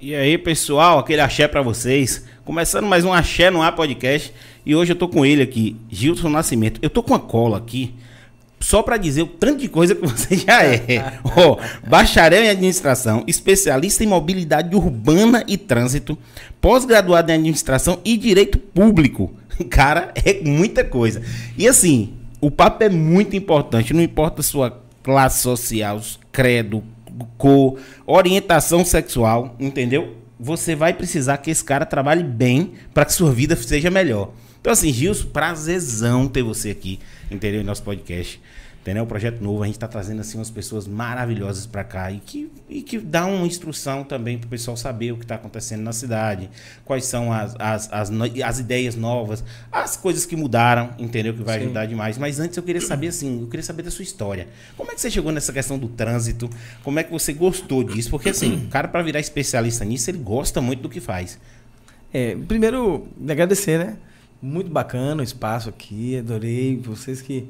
E aí, pessoal, aquele axé pra vocês. Começando mais um Axé no Ar Podcast. E hoje eu tô com ele aqui, Gilson Nascimento. Eu tô com a cola aqui, só pra dizer o tanto de coisa que você já é. Ó, bacharel em administração, especialista em mobilidade urbana e trânsito, pós-graduado em administração e direito público. Cara, é muita coisa. E assim, o papo é muito importante, não importa a sua classe social, credo, cor, orientação sexual, entendeu? Você vai precisar que esse cara trabalhe bem para que sua vida seja melhor. Então, assim, Gilson, prazerzão ter você aqui, entendeu? Em nosso podcast. Entendeu? Um projeto novo, a gente está trazendo assim umas pessoas maravilhosas para cá e que, e que dá uma instrução também para o pessoal saber o que está acontecendo na cidade, quais são as, as, as, as, ideias novas, as coisas que mudaram, entendeu? Que vai Sim. ajudar demais. Mas antes eu queria saber assim, eu queria saber da sua história. Como é que você chegou nessa questão do trânsito? Como é que você gostou disso? Porque assim, o cara para virar especialista nisso, ele gosta muito do que faz. É, primeiro, agradecer, né? Muito bacana o espaço aqui, adorei vocês que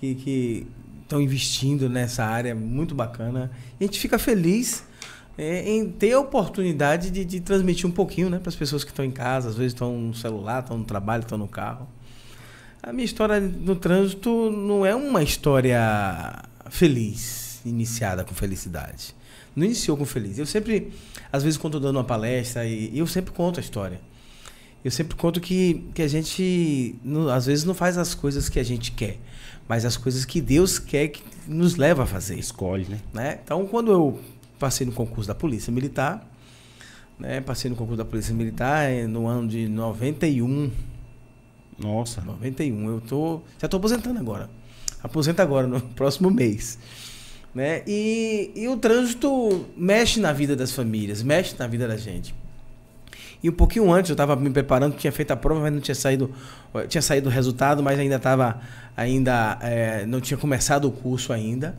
que estão investindo nessa área muito bacana. E a gente fica feliz é, em ter a oportunidade de, de transmitir um pouquinho né, para as pessoas que estão em casa, às vezes estão no celular, estão no trabalho, estão no carro. A minha história no trânsito não é uma história feliz, iniciada com felicidade. Não iniciou com feliz. Eu sempre, às vezes, quando estou dando uma palestra, e eu sempre conto a história. Eu sempre conto que, que a gente, às vezes, não faz as coisas que a gente quer mas as coisas que Deus quer que nos leva a fazer. Escolhe, né? né? Então, quando eu passei no concurso da Polícia Militar, né? Passei no concurso da Polícia Militar eh, no ano de 91. Nossa. 91. Eu tô, já estou aposentando agora. Aposenta agora, no próximo mês. Né? E, e o trânsito mexe na vida das famílias, mexe na vida da gente. E um pouquinho antes eu estava me preparando, tinha feito a prova, mas não tinha saído, tinha saído o resultado, mas ainda estava, ainda é, não tinha começado o curso ainda.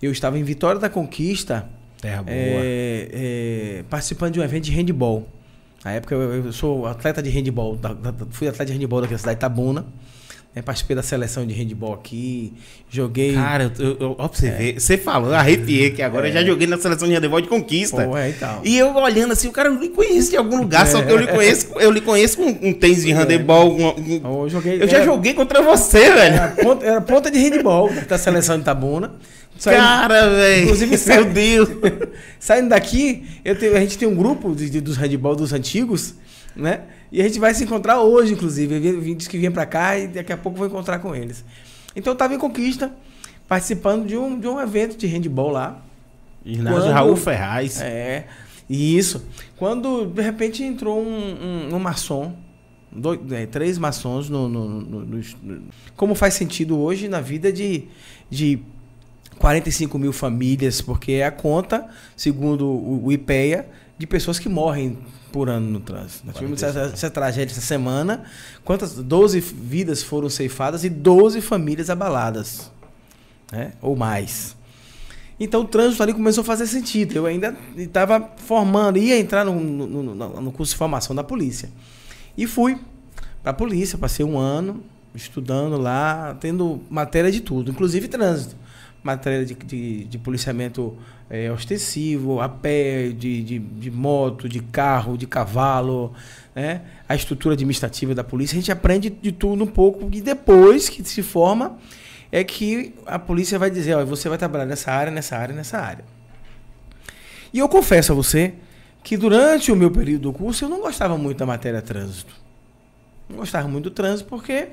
Eu estava em Vitória da Conquista, Terra boa. É, é, participando de um evento de handball. Na época eu, eu sou atleta de handball, da, da, fui atleta de handball da cidade de Itabuna. É, participei da seleção de handball aqui, joguei. Cara, eu, eu, você é. você falou, arrepiei que agora é. eu já joguei na seleção de handball de conquista. Pô, é, então. E eu olhando assim, o cara eu lhe conheço de algum lugar, só que eu lhe é. conheço, eu lhe conheço com um, tênis de é. handball. Um, um... Eu, joguei, eu já joguei contra você, velho. Era ponta, era ponta de handball da seleção de Tabuna. Saindo, cara, velho. Inclusive, meu Deus. Saindo daqui, eu tenho, a gente tem um grupo de, de, dos handball dos antigos, né? E a gente vai se encontrar hoje, inclusive. Ele disse que vinha para cá e daqui a pouco vou encontrar com eles. Então eu estava em Conquista, participando de um, de um evento de handball lá. Ginásio Raul Ferraz. É, isso. Quando de repente entrou um, um, um maçom, dois, é, três maçons no, no, no, no, Como faz sentido hoje na vida de, de 45 mil famílias, porque é a conta, segundo o, o IPEA, de pessoas que morrem por ano no trânsito. Nós tivemos essa, essa, tragédia essa semana. Quantas? 12 vidas foram ceifadas e 12 famílias abaladas. Né? Ou mais. Então o trânsito ali começou a fazer sentido. Eu ainda estava formando, ia entrar no, no, no, no, curso de formação da polícia. E fui para a polícia, passei um ano estudando lá, tendo matéria de tudo, inclusive trânsito matéria de, de, de policiamento é, ostensivo, a pé, de, de, de, moto, de carro, de cavalo, né? a estrutura administrativa da polícia. A gente aprende de tudo um pouco e depois que se forma é que a polícia vai dizer, ó, você vai trabalhar nessa área, nessa área, nessa área. E eu confesso a você que durante o meu período do curso eu não gostava muito da matéria trânsito. Não gostava muito do trânsito porque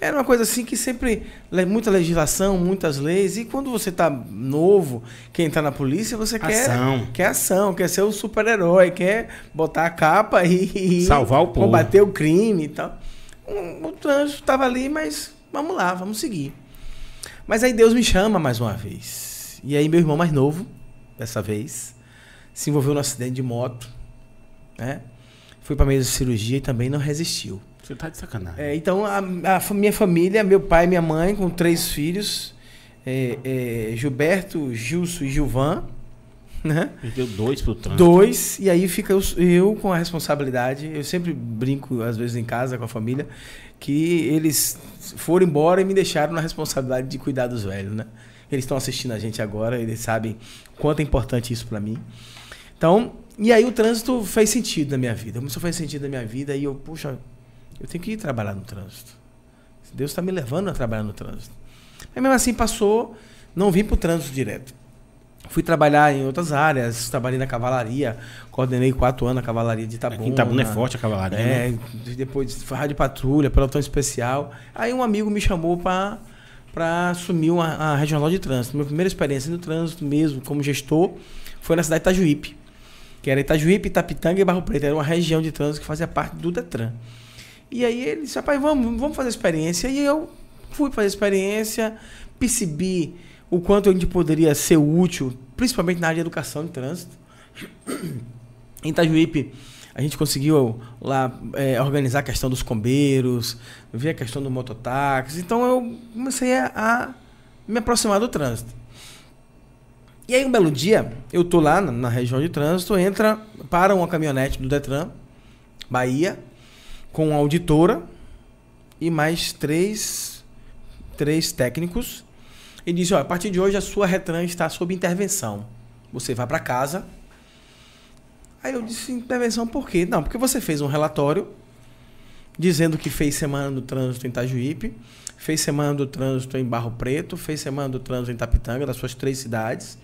era uma coisa assim que sempre. Muita legislação, muitas leis. E quando você tá novo, quem está na polícia, você ação. quer. Quer ação, quer ser o super-herói, quer botar a capa e. Salvar o povo. Combater o crime e tal. O, o trânsito estava ali, mas vamos lá, vamos seguir. Mas aí Deus me chama mais uma vez. E aí meu irmão mais novo, dessa vez, se envolveu no acidente de moto. Né? Fui para mesa de cirurgia e também não resistiu. Você tá de sacanagem. É, então, a, a, minha família, meu pai e minha mãe, com três filhos, é, é, Gilberto, Gilson e Gilvan. Né? Perdeu dois pro trânsito. Dois, e aí fica eu, eu, com a responsabilidade. Eu sempre brinco, às vezes, em casa com a família, que eles foram embora e me deixaram na responsabilidade de cuidar dos velhos, né? Eles estão assistindo a gente agora, eles sabem quanto é importante isso para mim. Então, E aí o trânsito fez sentido na minha vida. Começou a fazer sentido na minha vida e eu, puxa, eu tenho que ir trabalhar no trânsito. Deus está me levando a trabalhar no trânsito. Mas mesmo assim passou, não vim para o trânsito direto. Fui trabalhar em outras áreas, trabalhei na cavalaria, coordenei quatro anos a cavalaria de Itabuna. Aqui em Itabuna é forte a cavalaria, É, né? depois foi rádio patrulha, pelotão especial. Aí um amigo me chamou para para assumir uma, a regional de trânsito. Minha primeira experiência no trânsito mesmo, como gestor, foi na cidade de Itajuípe. Que era Itajuípe, Itapitanga e Barro Preto. Era uma região de trânsito que fazia parte do Detran. E aí ele disse, rapaz, vamos, vamos fazer a experiência. E eu fui fazer a experiência, percebi o quanto a gente poderia ser útil, principalmente na área de educação de trânsito. Em Itajuípe, a gente conseguiu lá é, organizar a questão dos combeiros, ver a questão do mototáxi. Então eu comecei a, me aproximar do trânsito. E aí um belo dia, eu tô lá na, na região de trânsito, entra para uma caminhonete do Detran, Bahia, com auditora e mais três, três técnicos. E diz, ó, a partir de hoje a sua Retran está sob intervenção. Você vai para casa. Aí eu disse, intervenção por quê? Não, porque você fez um relatório dizendo que fez semana do trânsito em Itajuípe, fez semana do trânsito em Barro Preto, fez semana do trânsito em Tapitanga, das suas três cidades,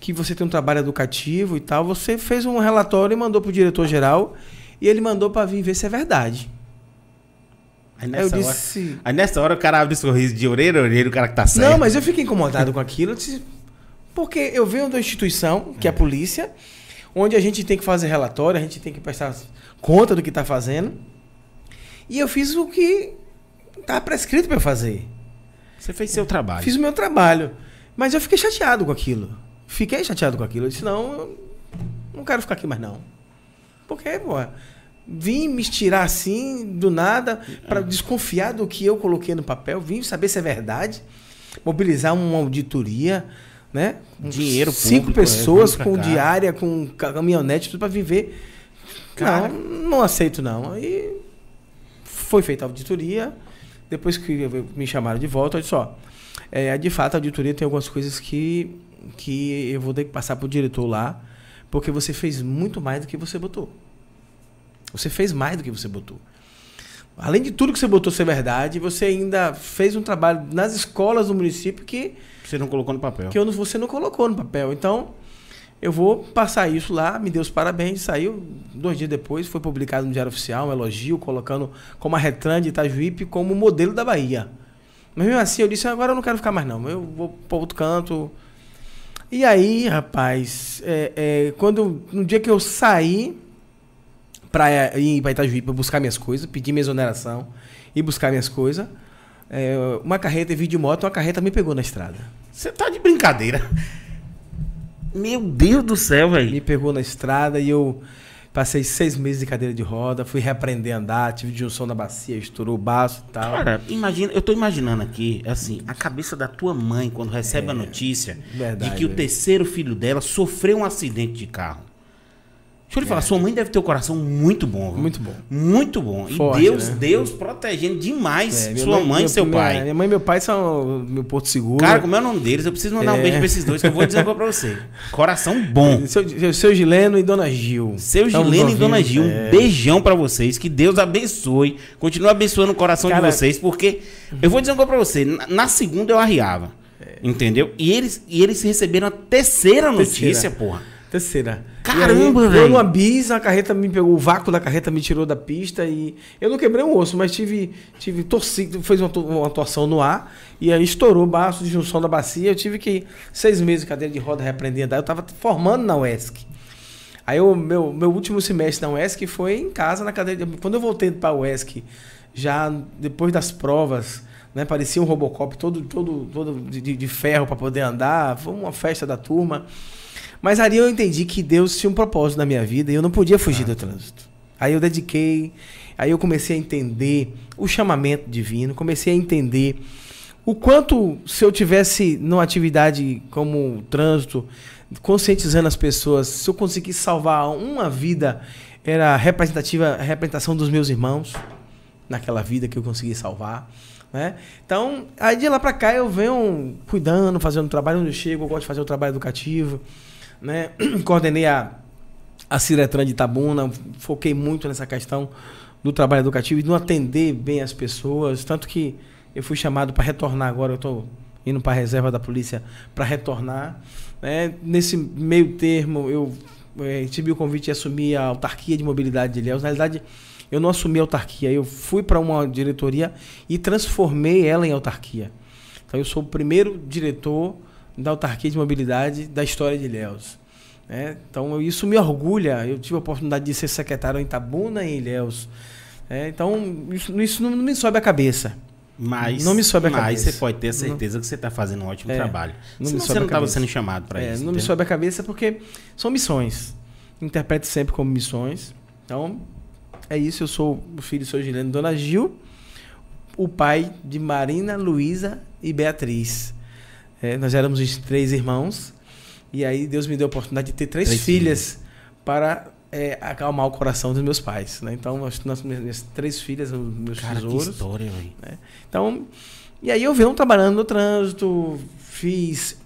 que você tem um trabalho educativo e tal. Você fez um relatório e mandou para o diretor-geral e ele mandou para vir ver se é verdade. Aí Aí eu nessa, hora, disse... aí nessa hora o cara abre o sorriso de orelha a orelha, o cara que tá certo. Não, mas eu fiquei incomodado com aquilo. eu disse, Porque eu venho da instituição, que é a polícia, onde a gente tem que fazer relatório, a gente tem que prestar conta do que está fazendo. E eu fiz o que estava prescrito para eu fazer. Você fez seu trabalho. Fiz o meu trabalho. Mas eu fiquei chateado com aquilo. Fiquei chateado com aquilo. Eu disse, não, eu não quero ficar aqui mais não. Porque, pô, vim me estirar assim, do nada, para desconfiar do que eu coloquei no papel, vim saber se é verdade, mobilizar uma auditoria, né? Dinheiro Cinco público, é, pessoas pra com cá. diária, com caminhonete, tudo para viver. Cara. Não, não aceito não. Aí foi feita a auditoria. Depois que me chamaram de volta, eu disse, ó, é, de fato a auditoria tem algumas coisas que, que eu vou ter que passar pro diretor lá, porque você fez muito mais do que você botou. Você fez mais do que você botou. Além de tudo que você botou ser verdade, você ainda fez um trabalho nas escolas do município que, Você não colocou no papel. que eu você não colocou no papel. Então, eu vou passar isso lá, me deu os parabéns, saiu dois dias depois, foi publicado no Diário Oficial, um elogio, colocando como a Retran de Itajuípe como modelo da Bahia. Mas mesmo assim, eu disse, agora eu não quero ficar mais não, eu vou para outro canto. E aí, rapaz, é, é, quando no dia que eu saí para ir para Itajuípe pra buscar minhas coisas, pedir minha exoneração e buscar minhas coisas, é, uma carreta e de moto, uma carreta me pegou na estrada. Você tá de brincadeira. Meu Deus do céu, velho. Me pegou na estrada e eu passei seis meses de cadeira de roda, fui reaprender a andar, tive junção na bacia, estourou o baço e tal. Cara, imagina, eu tô imaginando aqui, assim, a cabeça da tua mãe quando recebe a notícia verdade, de que o é. terceiro filho dela sofreu um acidente de carro. Deixa eu lhe falar, sua mãe deve ter um coração muito bom. viu? Muito bom. Muito bom. E Forte, Deus, né? Deus protegendo demais É, sua mãe, e minha- seu minha- pai. Minha mãe e meu pai são meu porto seguro. Cara, como é o nome deles? Eu preciso mandar um É. beijo pra esses dois, que eu vou dizer uma coisa pra você. Coração bom. seu, seu Gileno e Dona Gil. Seu Tamo Gilene e Dona. Gil, É. um beijão pra vocês. Que Deus abençoe. Continue abençoando o coração Cara- de vocês, porque eu vou dizer uma coisa pra você. Na, na segunda eu arriava. Entendeu? E eles, e eles receberam a terceira notícia, Terceira. porra. Terceira. Caramba, velho. Eu numa bis, a carreta me pegou, o vácuo da carreta me tirou da pista e eu não quebrei um osso, mas tive, tive torcido, fez uma, uma atuação no ar e aí estourou o baço de junção da bacia. Eu tive que seis meses de cadeira de roda reaprender a andar. Eu tava formando na UESC. Aí o meu, meu último semestre na UESC foi em casa na cadeira de... Quando eu voltei para UESC, já depois das provas, né, parecia um Robocop todo, todo, todo de, de- de ferro para poder andar. Foi uma festa da turma. Mas ali eu entendi que Deus tinha um propósito na minha vida e eu não podia fugir do trânsito. Aí eu dediquei, aí eu comecei a entender o chamamento divino, comecei a entender o quanto se eu tivesse numa atividade como trânsito, conscientizando as pessoas, se eu conseguisse salvar uma vida, era representativa, a representação dos meus irmãos naquela vida que eu consegui salvar. Né? Então, aí de lá pra cá eu venho cuidando, fazendo trabalho onde eu chego, eu gosto de fazer o trabalho educativo. Né? Coordenei a, a Ciretran de Itabuna, foquei muito nessa questão do trabalho educativo e de não atender bem as pessoas, tanto que eu fui chamado para retornar agora, eu estou indo para a reserva da polícia para retornar. Né? Nesse meio termo, eu é, recebi o convite de assumir a autarquia de mobilidade de Ilhéus. Na realidade, eu não assumi a autarquia, eu fui para uma diretoria e transformei ela em autarquia. Então, eu sou o primeiro diretor da autarquia de mobilidade da história de Ilhéus. Né? Então, isso me orgulha. Eu tive a oportunidade de ser secretário em Tabuna e Ilhéus. É, então, isso, isso não, não me sobe a cabeça. Mas, Não me sobe a mas cabeça. você pode ter certeza que você está fazendo um ótimo É, trabalho. não me Senão sobe você a não estava cabeça. sendo chamado para É, isso. não me entendeu? sobe a cabeça porque são missões. Interprete sempre como missões. Então, é isso. Eu sou o filho de Sr. Gileno Dona Gil, o pai de Marina, Luísa e Beatriz. É, nós éramos os três irmãos. E aí Deus me deu a oportunidade de ter três, Três filhas para é, acalmar o coração dos meus pais. Né? Então, nós, nós, minhas três filhas, os meus Cara, que tesouros. história, velho. Então, e aí eu venho trabalhando no trânsito, fiz,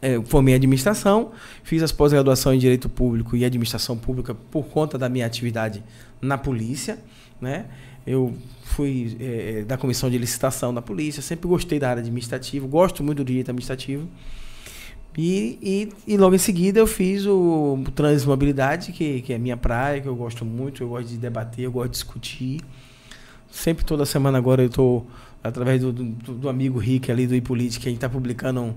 é, formei administração, fiz as pós-graduação em Direito Público e Administração Pública por conta da minha atividade na polícia, né? Eu fui é, da comissão de licitação da polícia, sempre gostei da área administrativa, gosto muito do direito administrativo. E, e, e logo em seguida eu fiz o, o Trânsito e Mobilidade, que, que é minha praia, que eu gosto muito, eu gosto de debater, eu gosto de discutir. Sempre toda semana agora eu estou, através do, do, do amigo Rick ali do iPolítica, a gente está publicando um,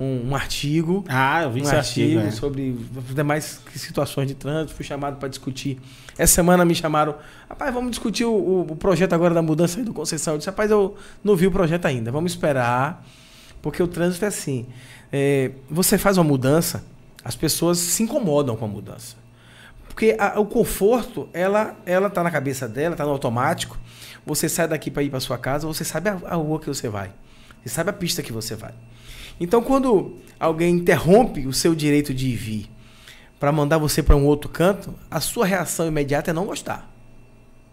um, um artigo. Ah, eu vi Um esse artigo artigo. é. sobre as demais situações de trânsito, fui chamado para discutir. Essa semana me chamaram, rapaz, vamos discutir o, o- projeto agora da mudança aí do Conceição. Eu disse, rapaz, eu não vi o projeto ainda, vamos esperar, porque o trânsito é assim. é, você faz uma mudança, as pessoas se incomodam com a mudança. Porque a- o conforto, ela ela tá na cabeça dela, tá no automático. Você sai daqui para ir para sua casa, você sabe a, a rua que você vai. Você sabe a pista que você vai. Então, quando alguém interrompe o seu direito de ir vir para mandar você para um outro canto, a sua reação imediata é não gostar.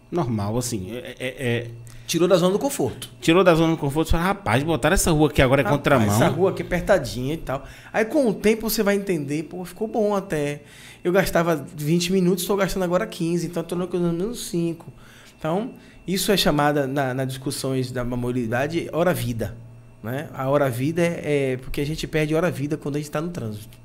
Normal, assim. é- é- é- Tirou da zona do conforto. tirou da zona do conforto e falou, rapaz, botaram essa rua aqui agora é Rapaz, contramão. Essa rua aqui é apertadinha e tal. Aí com o tempo você vai entender, pô, ficou bom até. Eu gastava 20 minutos, estou gastando agora 15, então estou economizando 5. Então, isso é chamada na, nas discussões da mobilidade hora-vida. Né? A hora-vida é, é porque a gente perde hora-vida quando a gente está no trânsito.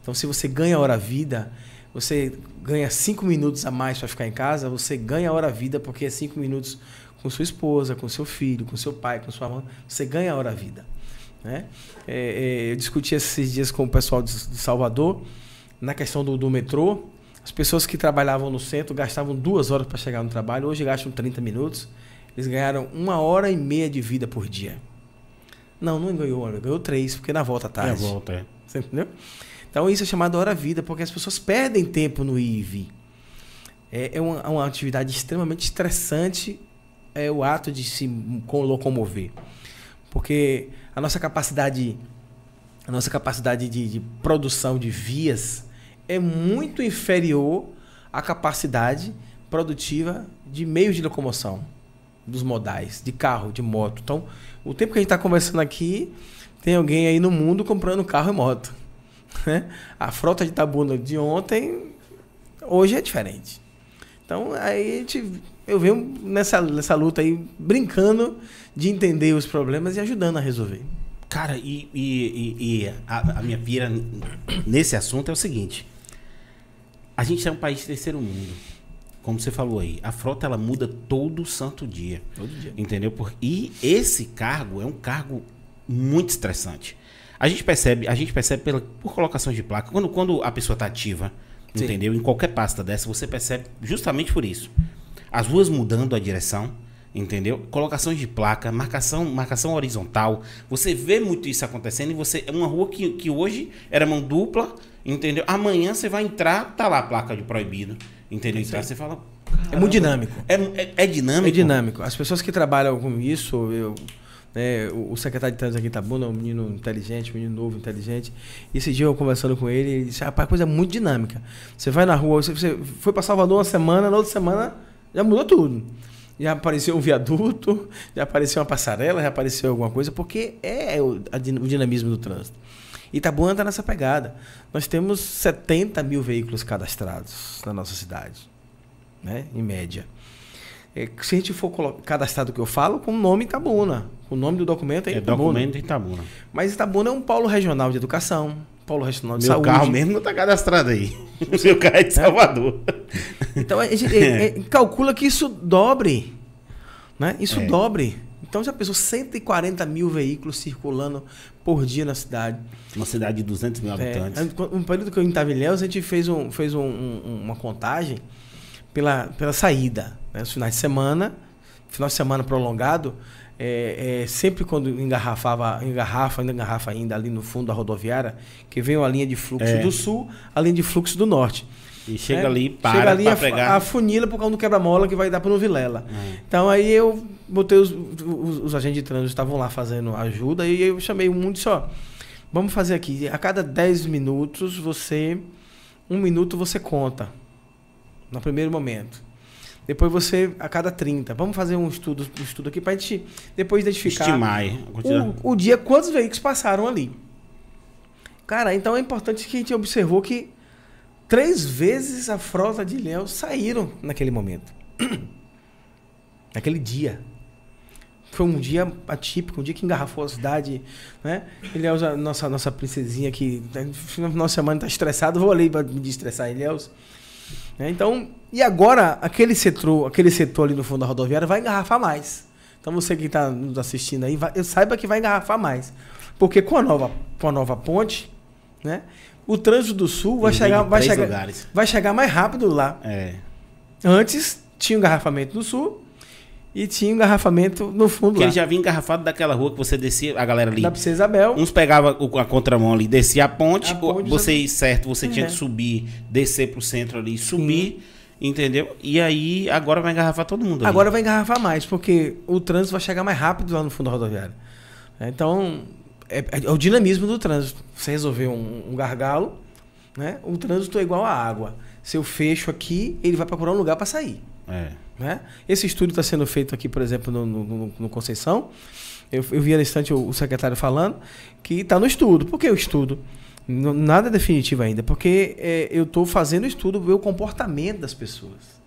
Então, se você ganha hora-vida, você ganha 5 minutos a mais para ficar em casa, você ganha hora-vida porque é 5 minutos com sua esposa, com seu filho, com seu pai, com sua mãe, você ganha hora-vida. Né? É, é, eu discuti esses dias com o pessoal de, de Salvador na questão do, do metrô. As pessoas que trabalhavam no centro gastavam duas horas para chegar no trabalho, hoje gastam 30 minutos. Eles ganharam uma hora e meia de vida por dia. Não, não ganhou hora, ganhou três, porque na volta à É, tarde. volta, é. Você entendeu? Então isso é chamado hora-vida, porque as pessoas perdem tempo no vir. É, é uma, uma atividade extremamente estressante é o ato de se co- locomover. Porque a nossa capacidade, a nossa capacidade de, de produção de vias é muito inferior à capacidade produtiva de meios de locomoção, dos modais, de carro, de moto. Então, o tempo que a gente está conversando aqui, tem alguém aí no mundo comprando carro e moto. né? A frota de Tabuna de ontem, hoje é diferente. Então, aí a gente, eu venho nessa, nessa luta aí, brincando de entender os problemas e ajudando a resolver. Cara, e, e- e- a, a minha pira nesse assunto é o seguinte. A gente é um país de terceiro mundo. Como você falou aí, a frota ela muda todo santo dia. Todo dia. Entendeu? Por- E esse cargo é um cargo muito estressante. A gente percebe, a gente percebe pela, por colocação de placa. Quando, quando a pessoa está ativa, Sim. entendeu? Em qualquer pasta dessa, você percebe justamente por isso. As ruas mudando a direção, entendeu? Colocações de placa, marcação, marcação horizontal. Você vê muito isso acontecendo e você é uma rua que, que hoje era mão dupla, entendeu? Amanhã você vai entrar, tá lá a placa de proibido, entendeu? Então você fala, É muito dinâmico. é, é, é dinâmico. É dinâmico. As pessoas que trabalham com isso, eu, né, o o secretário de trânsito aqui em Itabuna é um menino inteligente, um menino novo, inteligente. Esse dia eu conversando com ele, ele disse, rapaz, coisa muito dinâmica. Você vai na rua, você, você foi para Salvador uma semana, na outra semana já mudou tudo. Já apareceu um viaduto, já apareceu uma passarela, já apareceu alguma coisa, porque é o, a o dinamismo do trânsito. Itabuna está nessa pegada. Nós temos 70 mil veículos cadastrados na nossa cidade, né? em média. É, se a gente for cadastrado o que eu falo, com o nome Itabuna. O nome do documento é, é Itabuna. documento Itabuna. Mas Itabuna é um polo regional de educação, polo regional de Meu saúde. Carro mesmo não está cadastrado aí. O seu carro é de Salvador. Então a gente é, é, calcula que isso dobre. Né? Isso é. dobre. Então já pensou 140 mil veículos circulando por dia na cidade. Uma cidade de 200 mil habitantes. É, um período que eu estava em Ilhéus, a gente fez, um, fez um, um, uma contagem pela, pela saída. Né? Os finais de semana, final de semana prolongado, é, é, sempre quando engarrafava, engarrafa, ainda engarrafa ainda ali no fundo da rodoviária, que vem a linha de fluxo é. do sul, a linha de fluxo do norte. E chega é, ali, para chega ali a, pegar. a funila por causa do quebra-mola que vai dar para o Vilela. É. Então aí eu botei os, os, os, agentes de trânsito estavam lá fazendo ajuda e eu chamei um e disse, ó, vamos fazer aqui, a cada 10 minutos você, um minuto você conta, no primeiro momento. Depois você, a cada 30. Vamos fazer um estudo, um estudo aqui para a gente depois identificar Estimar o, o dia, quantos veículos passaram ali. Cara, então é importante que a gente observou que Três vezes a frota de Ilhéus saíram naquele momento. naquele dia. Foi um dia atípico, um dia que engarrafou a cidade, né? Ilhéus, a nossa, nossa princesinha que no final de semana está estressado, vou ali para me destressar Ilhéus. Né? Então, e agora aquele setor, aquele setor ali no fundo da rodoviária vai engarrafar mais. Então você que está nos assistindo aí, vai, saiba que vai engarrafar mais. Porque com a nova, com a nova ponte, né? o trânsito do sul vai chegar, vai, chegar, vai chegar mais rápido lá. É. Antes tinha um engarrafamento no sul e tinha um engarrafamento no fundo Porque lá. ele já vinha engarrafado daquela rua que você descia, a galera ali. Da Princesa Isabel. Uns pegava a contramão ali, descia a ponte, a ponte você ia certo, você é. tinha que subir, descer pro centro ali, subir, Sim. Entendeu? E aí agora vai engarrafar todo mundo ali. Agora vai engarrafar mais, porque o trânsito vai chegar mais rápido lá no fundo da rodoviária. Então, é, é, o dinamismo do trânsito. Você resolveu um, um, gargalo, né? O trânsito é igual à água. Se eu fecho aqui, ele vai procurar um lugar para sair. É. Né? Esse estudo está sendo feito aqui, por exemplo, no, no, no Conceição. Eu, eu vi na instante o, o secretário falando que está no estudo. Por que o estudo? Nada definitivo ainda, porque é, eu estou fazendo estudo ver o comportamento das pessoas.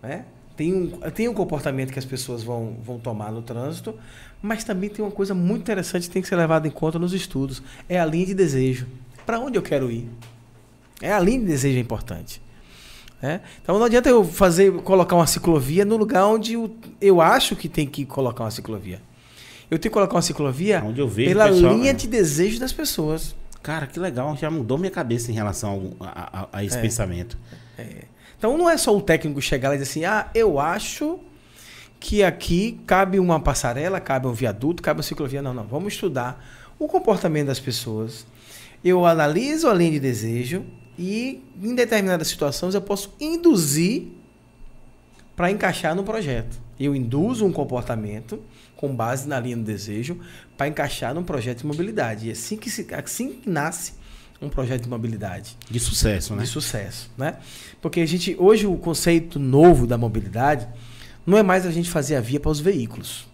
Né? Tem, um, tem um comportamento que as pessoas vão, vão tomar no trânsito, mas também tem uma coisa muito interessante que tem que ser levada em conta nos estudos. É a linha de desejo. Para onde eu quero ir? É a linha de desejo é importante. É? Então não adianta eu fazer, colocar uma ciclovia no lugar onde eu, eu acho que tem que colocar uma ciclovia. Eu tenho que colocar uma ciclovia pela pessoal, linha né? de desejo das pessoas. Cara, que legal, já mudou minha cabeça em relação a, a, a esse é. pensamento. É. Então não é só o técnico chegar lá e dizer assim, ah, eu acho que aqui cabe uma passarela, cabe um viaduto, cabe uma ciclovia. Não, não. Vamos estudar o comportamento das pessoas. Eu analiso a linha de desejo e, em determinadas situações, eu posso induzir para encaixar no projeto. Eu induzo um comportamento com base na linha do desejo para encaixar num projeto de mobilidade. E é assim que, se, assim que nasce um projeto de mobilidade. De sucesso, né? De sucesso, né? Porque a gente, hoje, o conceito novo da mobilidade não é mais a gente fazer a via para os veículos.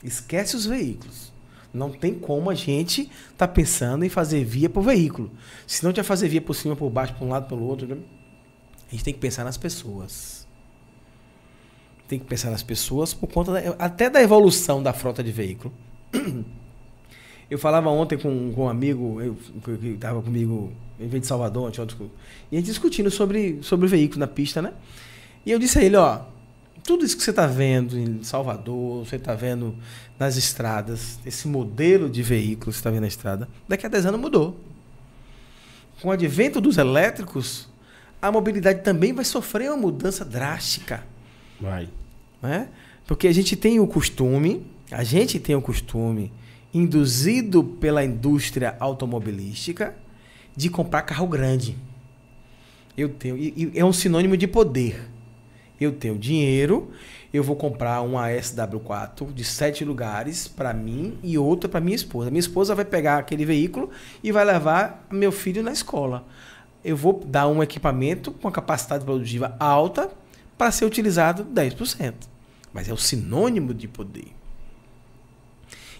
Esquece os veículos. Não tem como a gente estar tá pensando em fazer via para o veículo. Se não tiver fazer via por cima, por baixo, por um lado, pelo outro, a gente tem que pensar nas pessoas. Tem que pensar nas pessoas por conta da, até da evolução da frota de veículo. Eu falava ontem com, com um amigo, eu, que estava comigo, em vez de Salvador, e a gente discutindo sobre, sobre o veículo na pista, né? E eu disse a ele, ó, tudo isso que você está vendo em Salvador, você está vendo nas estradas, esse modelo de veículo que você está vendo na estrada, daqui a 10 anos mudou. Com o advento dos elétricos, a mobilidade também vai sofrer uma mudança drástica. Vai. Né? Porque a gente tem o costume, a gente tem o costume, induzido pela indústria automobilística, de comprar carro grande. Eu tenho, e, e é um sinônimo de poder. Eu tenho dinheiro, eu vou comprar uma SW4 de sete lugares para mim e outra para minha esposa. Minha esposa vai pegar aquele veículo e vai levar meu filho na escola. Eu vou dar um equipamento com a capacidade produtiva alta para ser utilizado 10%. Mas é o sinônimo de poder.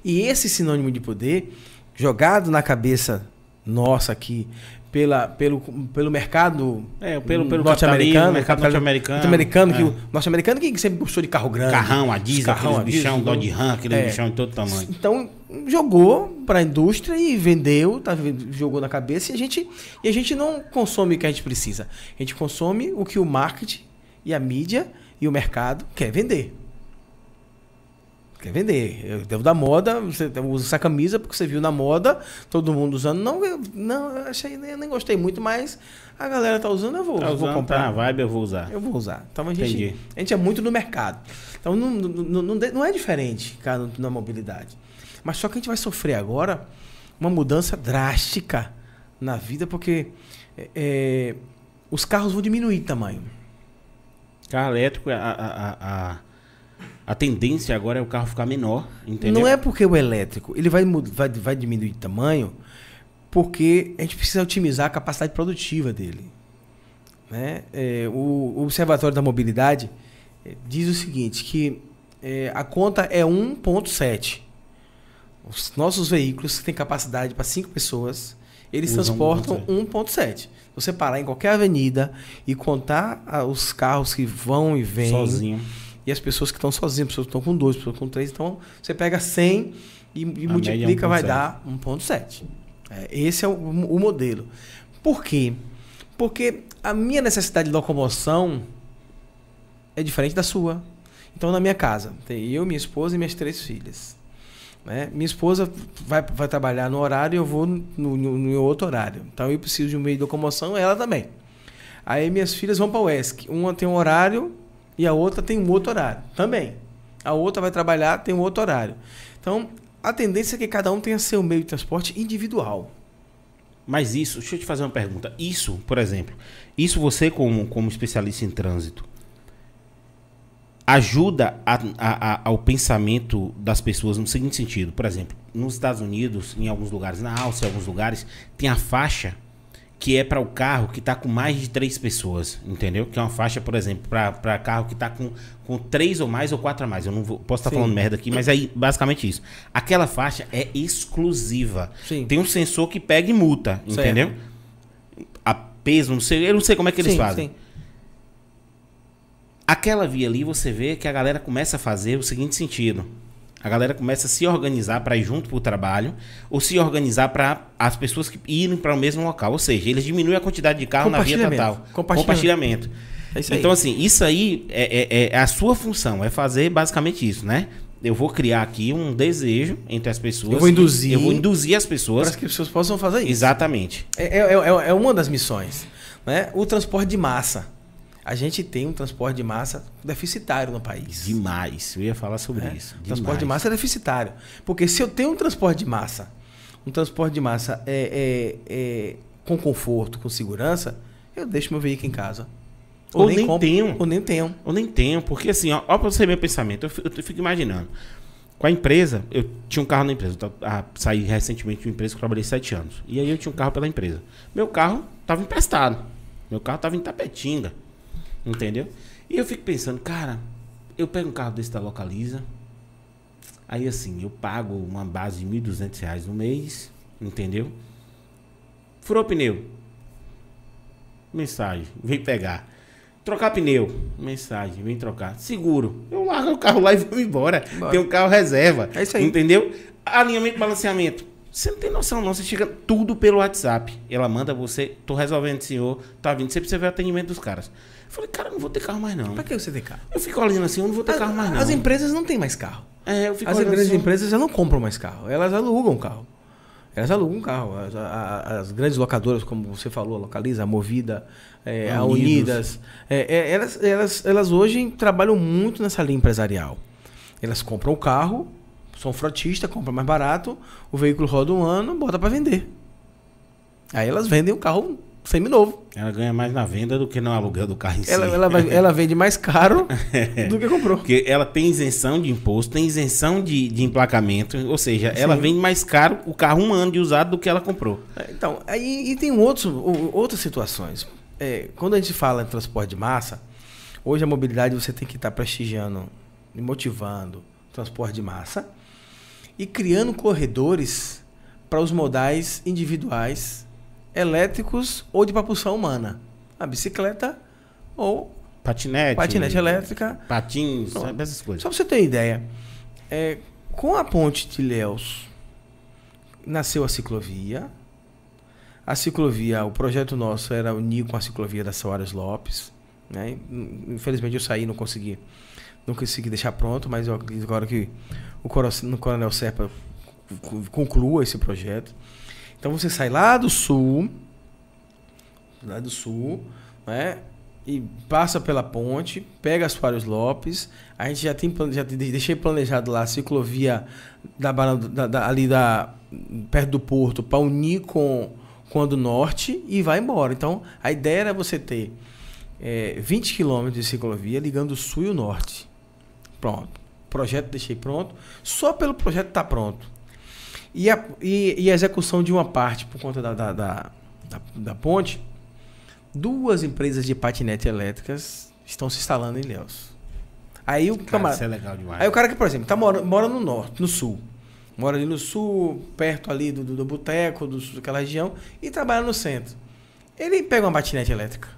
E esse sinônimo de poder, jogado na cabeça nossa aqui pela, pelo, pelo mercado É, pelo, pelo norte-americano, mercado norte-americano. norte-americano, que é. o norte-americano que sempre gostou de carro grande. Carrão, a diesel, Carrão, aqueles bichão, Dodge Ram, aqueles É. bichão de todo tamanho. Então, jogou para a indústria e vendeu, tá, jogou na cabeça e a, gente, e a gente não consome o que a gente precisa. A gente consome o que o marketing e a mídia e o mercado quer vender. Quer vender. Eu devo da moda, você usa essa camisa porque você viu na moda, todo mundo usando. Não, eu, não, eu achei, eu nem gostei muito, mas a galera tá usando, eu vou, Tá eu vou usando, comprar. tá na vibe, eu vou usar. Eu vou usar. Então a gente, Entendi. a gente é muito no mercado. Então não, não, não, não é diferente, cara, na mobilidade. Mas só que a gente vai sofrer agora uma mudança drástica na vida, porque é, é, os carros vão diminuir de tamanho. Carro elétrico, a, a, a, a, tendência agora é o carro ficar menor, entendeu? Não é porque o elétrico ele vai, vai, vai diminuir de tamanho, porque a gente precisa otimizar a capacidade produtiva dele. Né? É, o, Observatório da Mobilidade eh, diz o seguinte, que eh, a conta é 1.7. Os nossos veículos têm capacidade para 5 pessoas, eles Usam transportam 1.7. Se você parar em qualquer avenida e contar ah, os carros que vão e vêm, Sozinho. e as pessoas que estão sozinhas, pessoas que estão com dois, pessoas com três, então você pega 100 e, e é multiplica, vai 1.7. dar 1.7. É, esse é o, o modelo. Por quê? Porque a minha necessidade de locomoção é diferente da sua. Então, na minha casa, tem eu, minha esposa e minhas três filhas. Né? Minha esposa vai, vai trabalhar no horário e eu vou no, no- no outro horário. Então, eu preciso de um meio de locomoção, ela também. Aí, minhas filhas vão para o ESC. Uma tem um horário e a outra tem um outro horário também. A outra vai trabalhar, tem um outro horário. Então, a tendência é que cada um tenha seu meio de transporte individual. Mas isso, deixa eu te fazer uma pergunta. Isso, por exemplo, isso você como, como especialista em trânsito, ajuda a- a- a- ao pensamento das pessoas no seguinte sentido. Por exemplo, nos Estados Unidos, em alguns lugares, na Áustria, em alguns lugares, tem a faixa que é para o carro que está com mais de três pessoas, entendeu? Que é uma faixa, por exemplo, para carro que está com, com três ou mais ou quatro a mais. Eu não vou, posso estar Sim. falando merda aqui, mas aí basicamente isso. Aquela faixa é exclusiva. Sim. Tem um sensor que pega e multa, Certo. entendeu? A peso, não sei, eu não sei como é que eles Sim, fazem. sim. Aquela via ali, você vê que a galera começa a fazer o seguinte sentido. A galera começa a se organizar para ir junto pro trabalho ou se organizar para as pessoas que irem para o mesmo local. Ou seja, eles diminuem a quantidade de carro na via total. Compartilhamento. Compartilhamento. É. Então, assim, isso aí é, é- é a sua função, é fazer basicamente isso, né? Eu vou criar aqui um desejo entre as pessoas. Eu vou induzir- Eu vou induzir as pessoas. para que as pessoas possam fazer isso. Exatamente. É, é, é- é uma das missões. Né? O transporte de massa. A gente tem um transporte de massa deficitário no país. Demais. Eu ia falar sobre né? isso. O transporte de Demais. massa é deficitário. Porque se eu tenho um transporte de massa, um transporte de massa é, é- é com conforto, com segurança, eu deixo meu veículo em casa. Ou nem tenho. Ou nem tenho. Eu nem tenho, porque assim, ó, ó pra você ver meu pensamento, eu fico, eu fico imaginando. Com a empresa, eu tinha um carro na empresa. Eu ah, saí recentemente de uma empresa que eu trabalhei sete anos. E aí eu tinha um carro pela empresa. Meu carro tava emprestado. Meu carro tava em Tapetinga. Entendeu? E eu fico pensando, cara, eu pego um carro desse da Localiza. Aí assim, eu pago uma base de 1.200 reais no mês. Entendeu? Furou pneu. Mensagem, vem pegar. Trocar pneu. Mensagem, vem trocar. Seguro. Eu largo o carro lá e vou embora. Bora. Tem um carro reserva. É isso aí. Entendeu? Alinhamento e balanceamento. Você não tem noção, não. Você chega tudo pelo WhatsApp. Ela manda você, tô resolvendo, senhor, tá vindo. Você precisa ver o atendimento dos caras. Eu falei, cara, não vou ter carro mais, não. Para que você ter carro? Eu fico olhando assim, eu não vou ter carro mais, não. As empresas não têm mais carro. É, eu fico As grandes assim, empresas já não compram mais carro, elas alugam carro. Elas alugam carro. As, a- a- as grandes locadoras, como você falou, Localiza, a Movida, é, A. Unidas, é, é, elas, elas, elas hoje trabalham muito nessa linha empresarial. Elas compram o carro, são frotistas, compram mais barato, o veículo roda um ano, bota para vender. Aí elas vendem o carro seminovo. Ela ganha mais na venda do que no aluguel do carro em Ela, si. ela, vai- ela vende mais caro do que comprou. Porque ela tem isenção de imposto, tem isenção de, de emplacamento, ou seja, ela Sim. vende mais caro o carro um ano de usado do que ela comprou. É, Então, aí e tem outros, outras situações. É, quando a gente fala em transporte de massa, hoje a mobilidade você tem que estar prestigiando e motivando transporte de massa e criando corredores para os modais individuais, elétricos ou de propulsão humana. A bicicleta ou Patinete. patinete elétrica. Patins, essas coisas. Só para você ter ideia, é, com a ponte de Ilhéus nasceu a ciclovia. A ciclovia, o projeto nosso era unir com a ciclovia da Soares Lopes. Né? Infelizmente eu saí, não consegui, não consegui deixar pronto, mas eu acredito agora que o Coronel Serpa conclua esse projeto. Então você sai lá do sul, lá do sul, né? E passa pela ponte, pega as Soares Lopes. A gente já tem já deixei planejado lá a ciclovia da, da- da- ali da perto do porto para unir com com a do norte e vai embora. Então a ideia era você ter é, 20 quilômetros de ciclovia ligando o sul e o norte. Pronto. Projeto deixei pronto. Só pelo projeto tá pronto. E a, e, e a execução de uma parte por conta da, da, da, da- da ponte, duas empresas de patinete elétricas estão se instalando em Ilhéus. Aí o Cara, camarada- é legal demais. Aí o cara que, por exemplo, tá mora, mora no norte, no sul. Mora ali no sul, perto ali do, do, do boteco, do, daquela região, e trabalha no centro. Ele pega uma patinete elétrica,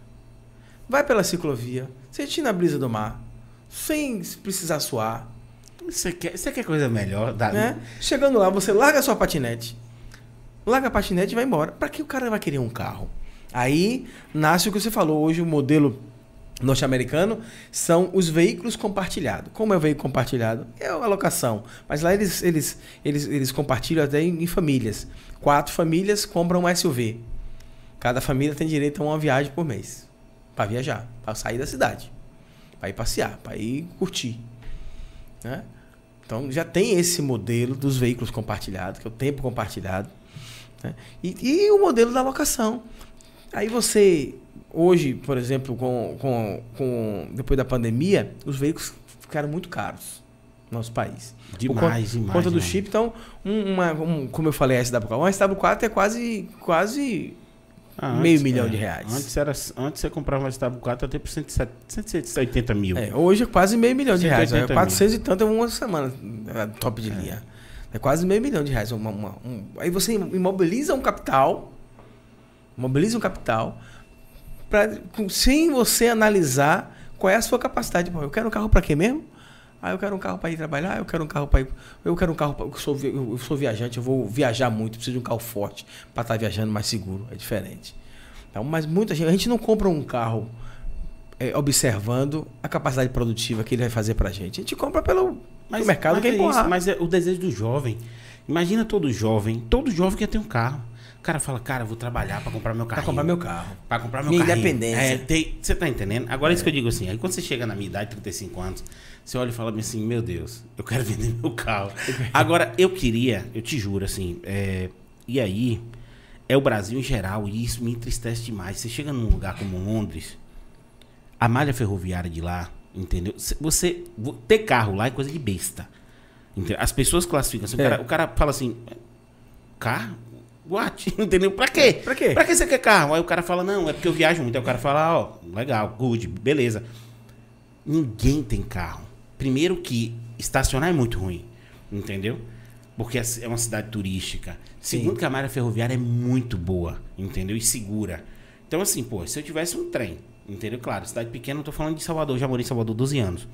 vai pela ciclovia, sentindo a brisa do mar, sem precisar suar, Você quer, você quer coisa melhor? Dá, né? Chegando lá, você larga a sua patinete, larga a patinete e vai embora. Para que o cara vai querer um carro? Aí nasce o que você falou hoje, o modelo norte-americano são os veículos compartilhados. Como é o veículo compartilhado? É a locação. Mas lá eles, eles, eles, eles compartilham até em, em famílias. Quatro famílias compram um SUV. Cada família tem direito a uma viagem por mês. Para viajar, para sair da cidade. Para ir passear, para ir curtir. Né? Então já tem esse modelo dos veículos compartilhados, que é o tempo compartilhado. né? E, e o modelo da locação. Aí você, hoje, por exemplo, com, com, com, depois da pandemia, os veículos ficaram muito caros no nosso país. Demais, por conta, demais, Por conta do chip, então, um- uma, um- como eu falei, a SW4, uma SW4 é quase, quase Ah, meio antes- milhão é, de reais. Antes, era, antes você comprava uma SW4 até por 170 180 mil. É, hoje é quase meio milhão de reais. É 180 mil. 400 e tanto é uma semana é, top de linha. É quase meio milhão de reais. Uma- uma- um- aí você imobiliza um capital, imobiliza um capital, pra, sem você analisar qual é a sua capacidade. Pô, eu quero um carro para quê mesmo? Ah, eu quero um carro para ir trabalhar, eu quero um carro para ir. Eu quero um carro pra, eu, sou, eu sou viajante, eu vou viajar muito, preciso de um carro forte para estar viajando mais seguro. É diferente. Então, mas muita gente. A gente não compra um carro é, observando a capacidade produtiva que ele vai fazer pra gente. A gente compra pelo Mas mercado mas quer é empurrar. isso, Mas é o desejo do jovem. Imagina todo jovem. Todo jovem quer ter um carro. O cara fala, cara, vou trabalhar pra comprar meu carro. Pra comprar meu carro. Pra comprar meu Minha carrinho. independência. É, tem- você tá entendendo? Agora isso que eu digo assim, aí quando você chega na minha idade, 35 anos, você olha e fala assim, meu Deus, eu quero vender meu carro. Agora, eu queria, eu te juro, assim, é, e aí, é o Brasil em geral, e isso me entristece demais. Você chega num lugar como Londres, a malha ferroviária de lá, entendeu? Cê- Você, vo- ter carro lá é coisa de besta. entendeu? As pessoas classificam assim, o, É. cara, o cara fala assim, carro? What? Entendeu? Pra quê? Pra quê? Pra que você quer carro? Aí o cara fala, não, é porque eu viajo muito. Aí o cara fala, ó, legal, good, beleza. Ninguém tem carro. Primeiro que estacionar é muito ruim, entendeu? Porque é uma cidade turística. Segundo que a malha ferroviária é muito boa, entendeu? E segura. Então assim, pô, se eu tivesse um trem, entendeu? Claro, cidade pequena, não tô falando de Salvador, já morei em Salvador 12 anos.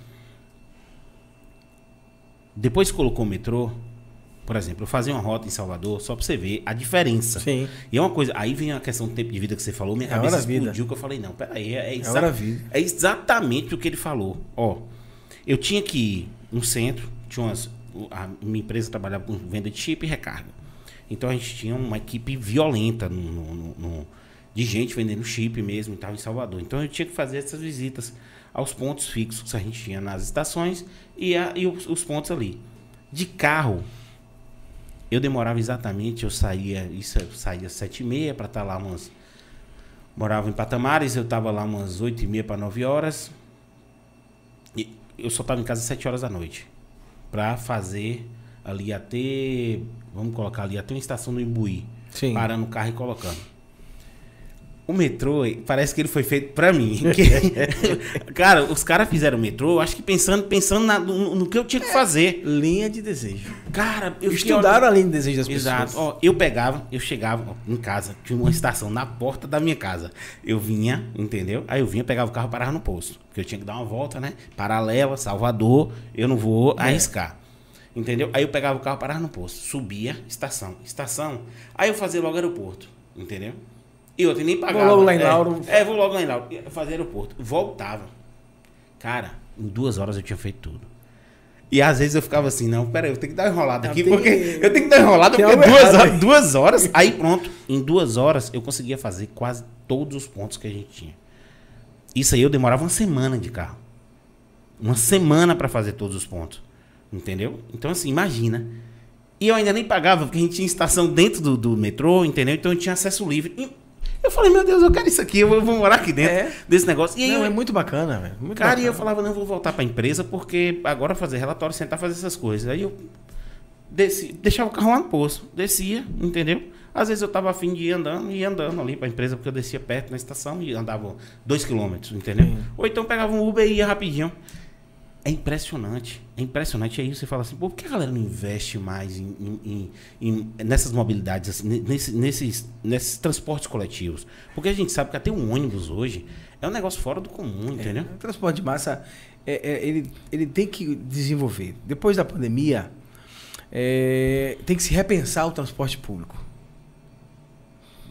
Depois que colocou o metrô, por exemplo, eu fazia uma rota em Salvador, só pra você ver a diferença. Sim. E é uma coisa, aí vem a questão do tempo de vida que você falou, minha É cabeça hora vida. explodiu, que eu falei, não, peraí, é, é, exa- é exatamente o que ele falou. Ó, eu tinha que ir no centro, tinha umas, a minha empresa trabalhava com venda de chip e recarga. Então a gente tinha uma equipe violenta no, no- no- de gente vendendo chip mesmo e tal em Salvador. Então eu tinha que fazer essas visitas aos pontos fixos que a gente tinha nas estações e, a- e os, os pontos ali. De carro, eu demorava exatamente, eu saía, isso eu saía às sete e meia para estar lá umas. Morava em Patamares, eu estava lá umas oito e meia para nove horas. Eu só estava em casa às sete horas da noite. Para fazer ali até. Vamos colocar ali até uma estação do Imbuí. Sim. Parando o carro e colocando. O metrô, parece que ele foi feito pra mim. Que- cara, os caras fizeram o metrô, acho que pensando, pensando na- no, no que eu tinha que fazer. Linha de desejo. Cara, eu Estudaram a linha de desejo das Exato. pessoas. Ó, eu pegava, eu chegava ó, em casa, tinha uma estação na porta da minha casa. Eu vinha, entendeu? Aí eu vinha, pegava o carro e parava no posto. Porque eu tinha que dar uma volta, né? Paralela, Salvador, eu não vou É. arriscar. Entendeu? Aí eu pegava o carro, parava no posto. Subia, estação, estação. Aí eu fazia logo aeroporto, entendeu? E outra, nem pagava. logo lá em é, Lauro. É, vou logo lá em Lauro. Fazia aeroporto. Voltava. Cara, em duas horas eu tinha feito tudo. E às vezes eu ficava assim, não, peraí, eu tenho que dar uma enrolada aqui, porque eu tenho que dar uma enrolada, porque duas horas, aí. duas horas, aí pronto. Em duas horas eu conseguia fazer quase todos os pontos que a gente tinha. Isso aí eu demorava uma semana de carro. Uma semana para fazer todos os pontos. Entendeu? Então, assim, imagina. E eu ainda nem pagava, porque a gente tinha estação dentro do, do metrô, entendeu? Então eu tinha acesso livre. E eu falei, meu Deus, eu quero isso aqui, eu vou, morar aqui dentro É. desse negócio. E aí Não, eu, é muito bacana, velho. Muito Cara, e bacana. eu falava, não, eu vou voltar pra empresa porque agora fazer relatório, sentar fazer essas coisas. Aí eu desci, deixava o carro lá no posto, descia, entendeu? Às vezes eu tava afim de ir andando e ia andando ali pra empresa, porque eu descia perto na estação e andava dois quilômetros, entendeu? Sim. Ou então pegava um Uber e ia rapidinho. É impressionante, é impressionante. Aí você fala assim, por que a galera não investe mais em, em- em- nessas mobilidades, assim, ne- nesse- nesses, nesses transportes coletivos? Porque a gente sabe que até um ônibus hoje é um negócio fora do comum, entendeu? O transporte de massa, é- é, ele, ele tem que desenvolver. Depois da pandemia, é, tem que se repensar o transporte público.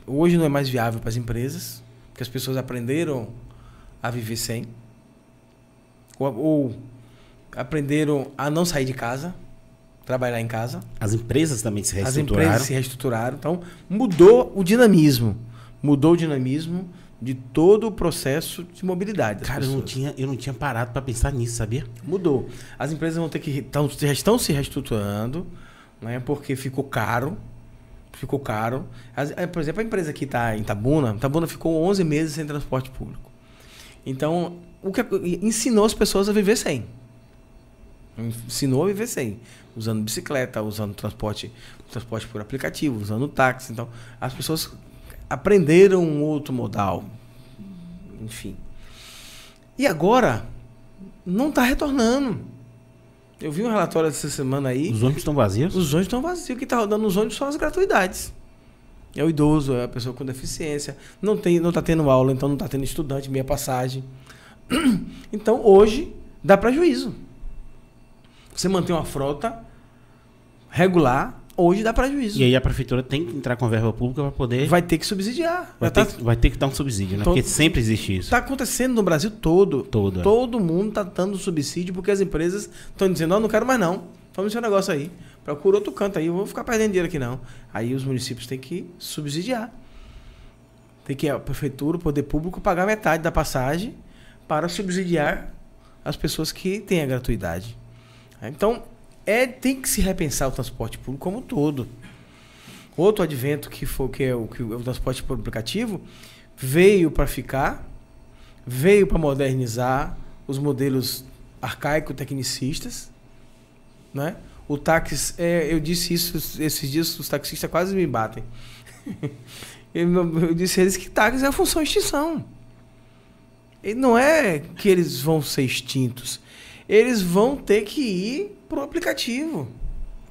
Hoje não é mais viável para as empresas, porque as pessoas aprenderam a viver sem. Ou, ou aprenderam a não sair de casa, trabalhar em casa. As empresas também se As reestruturaram. empresas se reestruturaram. Então, mudou o dinamismo. Mudou o dinamismo de todo o processo de mobilidade. Cara, eu não, tinha, eu não tinha parado pra pensar nisso, sabia? Mudou. As empresas vão ter que. Tão, já estão se reestruturando, né? Porque ficou caro. Ficou caro. As- é, por exemplo, a empresa que está em Tabuna, Tabuna ficou 11 meses sem transporte público. Então, o que ensinou as pessoas a viver sem. Ensinou a viver sem. Usando bicicleta, usando transporte, transporte por aplicativo, usando táxi. Então, as pessoas aprenderam um outro modal. Enfim. E agora, não está retornando. Eu vi um relatório essa semana aí. Os ônibus estão vazios? Os ônibus estão vazios. O que está rodando nos ônibus são as gratuidades. É o idoso, é a pessoa com deficiência. Não tem, não está tendo aula, então não está tendo estudante, meia passagem. Então, hoje, dá prejuízo. Você manter uma frota regular, hoje dá prejuízo. E aí a prefeitura tem que entrar com verba pública pra poder. Vai ter que subsidiar. vai ter, tá- que- vai ter que dar um subsídio, né? Todo- Porque sempre existe isso. Está acontecendo no Brasil todo. Todo, é. Todo mundo está dando subsídio porque as empresas estão dizendo, ó, não quero mais não. Toma seu negócio aí. Procura outro canto aí, eu vou ficar perdendo dinheiro aqui não. Aí os municípios têm que subsidiar. Tem que a prefeitura, o poder público, pagar metade da passagem para subsidiar as pessoas que têm a gratuidade. Então, é, tem que se repensar o transporte público como um todo. Outro advento que foi que é o, que o transporte por aplicativo veio para ficar, veio para modernizar os modelos arcaico-tecnicistas, né? O táxi, é, eu disse isso esses dias, os taxistas quase me batem. eu, eu disse a eles que táxi é a função extinção. E não é que eles vão ser extintos. Eles vão ter que ir pro aplicativo.